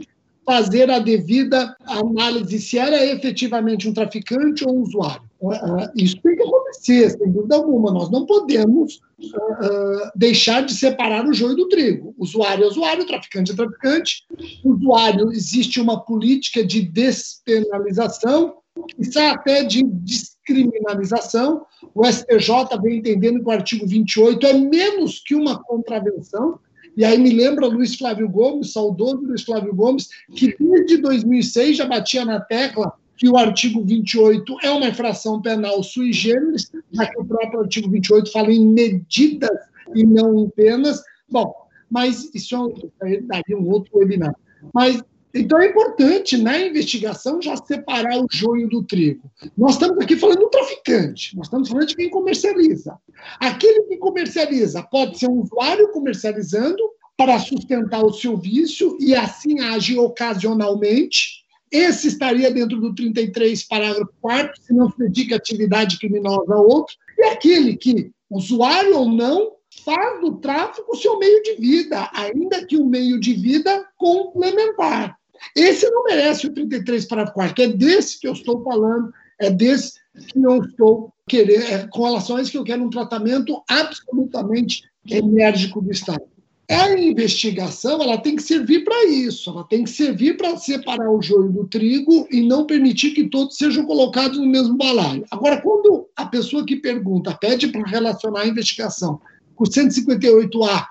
fazer a devida análise se era efetivamente um traficante ou um usuário. É, é, isso tem que acontecer, sem dúvida alguma. Nós não podemos uh, deixar de separar o joio do trigo. Usuário é usuário, traficante é traficante. Usuário, existe uma política de despenalização, isso até de descriminalização. O STJ vem entendendo que o artigo 28 é menos que uma contravenção, e aí me lembra Luiz Flávio Gomes, saudoso Luiz Flávio Gomes, que desde 2006 já batia na tecla que o artigo 28 é uma infração penal sui generis, já que o próprio artigo 28 fala em medidas e não em penas. Bom, mas isso é daria um outro webinar. Mas então é importante na investigação já separar o joio do trigo. Nós estamos aqui falando do traficante, nós estamos falando de quem comercializa. Aquele que comercializa pode ser um usuário comercializando para sustentar o seu vício e assim age ocasionalmente, esse estaria dentro do 33, parágrafo 4, se não se dedica atividade criminosa a outro, e aquele que, usuário ou não, faz do tráfico seu meio de vida, ainda que um meio de vida complementar. Esse não merece o 33, parágrafo 4, é desse que eu estou falando, é desse que eu estou querendo, é, com relação a isso que eu quero um tratamento absolutamente enérgico do Estado. A investigação ela tem que servir para isso, ela tem que servir para separar o joio do trigo e não permitir que todos sejam colocados no mesmo balaio. Agora, quando a pessoa que pergunta pede para relacionar a investigação com 158A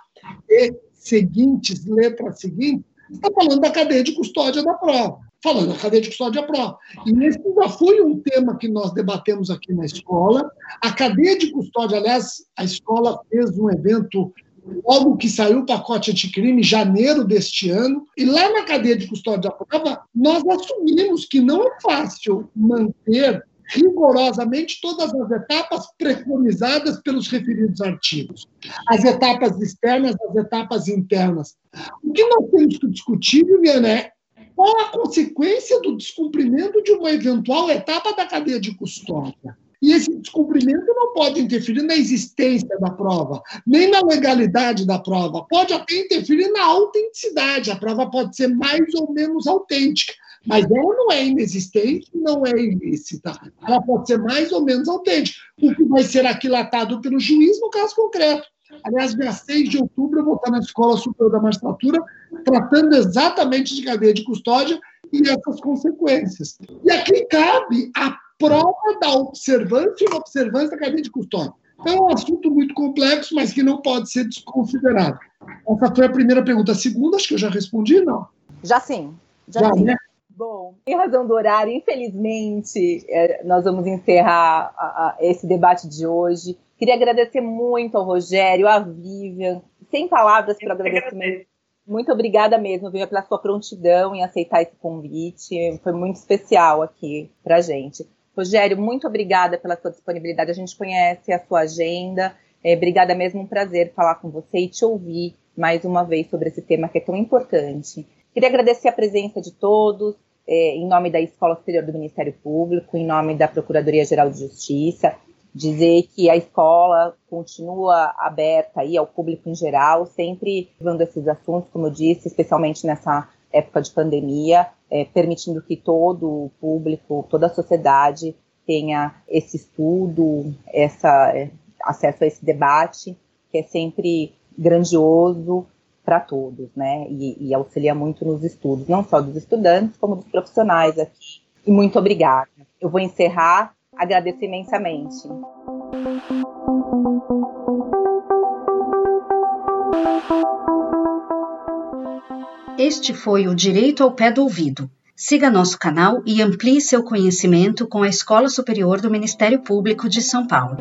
e seguintes, letras seguintes, está falando da cadeia de custódia da prova falando da cadeia de custódia da prova. E esse já foi um tema que nós debatemos aqui na escola. A cadeia de custódia, aliás, a escola fez um evento logo que saiu o pacote anticrime, janeiro deste ano, e lá na cadeia de custódia da prova, nós assumimos que não é fácil manter rigorosamente todas as etapas preconizadas pelos referidos artigos. As etapas externas, as etapas internas. O que nós temos que discutir, Viviane, é qual a consequência do descumprimento de uma eventual etapa da cadeia de custódia. E esse descumprimento não pode interferir na existência da prova, nem na legalidade da prova. Pode até interferir na autenticidade. A prova pode ser mais ou menos autêntica, mas ela não é inexistente, não é ilícita. Ela pode ser mais ou menos autêntica, o que vai ser aquilatado pelo juiz no caso concreto. Aliás, dia 6 de outubro eu vou estar na Escola Superior da Magistratura tratando exatamente de cadeia de custódia e essas consequências. E aqui cabe a prova da observância e observância da cadeia de custódia. Então, é um assunto muito complexo, mas que não pode ser desconsiderado. Essa foi a primeira pergunta. A segunda, acho que eu já respondi, não? Já sim. Já, já sim. Né? Bom, em razão do horário, infelizmente, é, nós vamos encerrar a, a, esse debate de hoje. Queria agradecer muito ao Rogério, à Vivian. Sem palavras para agradecimento. Muito obrigada mesmo, Vivian, pela sua prontidão em aceitar esse convite. Foi muito especial aqui para gente. Rogério, muito obrigada pela sua disponibilidade. A gente conhece a sua agenda. É, obrigada mesmo, um prazer falar com você e te ouvir mais uma vez sobre esse tema que é tão importante. Queria agradecer a presença de todos, é, em nome da Escola Superior do Ministério Público, em nome da Procuradoria-Geral de Justiça, dizer que a escola continua aberta aí ao público em geral, sempre levando esses assuntos, como eu disse, especialmente nessa época de pandemia, é, permitindo que todo o público, toda a sociedade tenha esse estudo, essa, é, acesso a esse debate, que é sempre grandioso para todos, né? E, e auxilia muito nos estudos, não só dos estudantes, como dos profissionais aqui. E muito obrigada. Eu vou encerrar Agradeço imensamente. Este foi o Direito ao Pé do Ouvido. Siga nosso canal e amplie seu conhecimento com a Escola Superior do Ministério Público de São Paulo.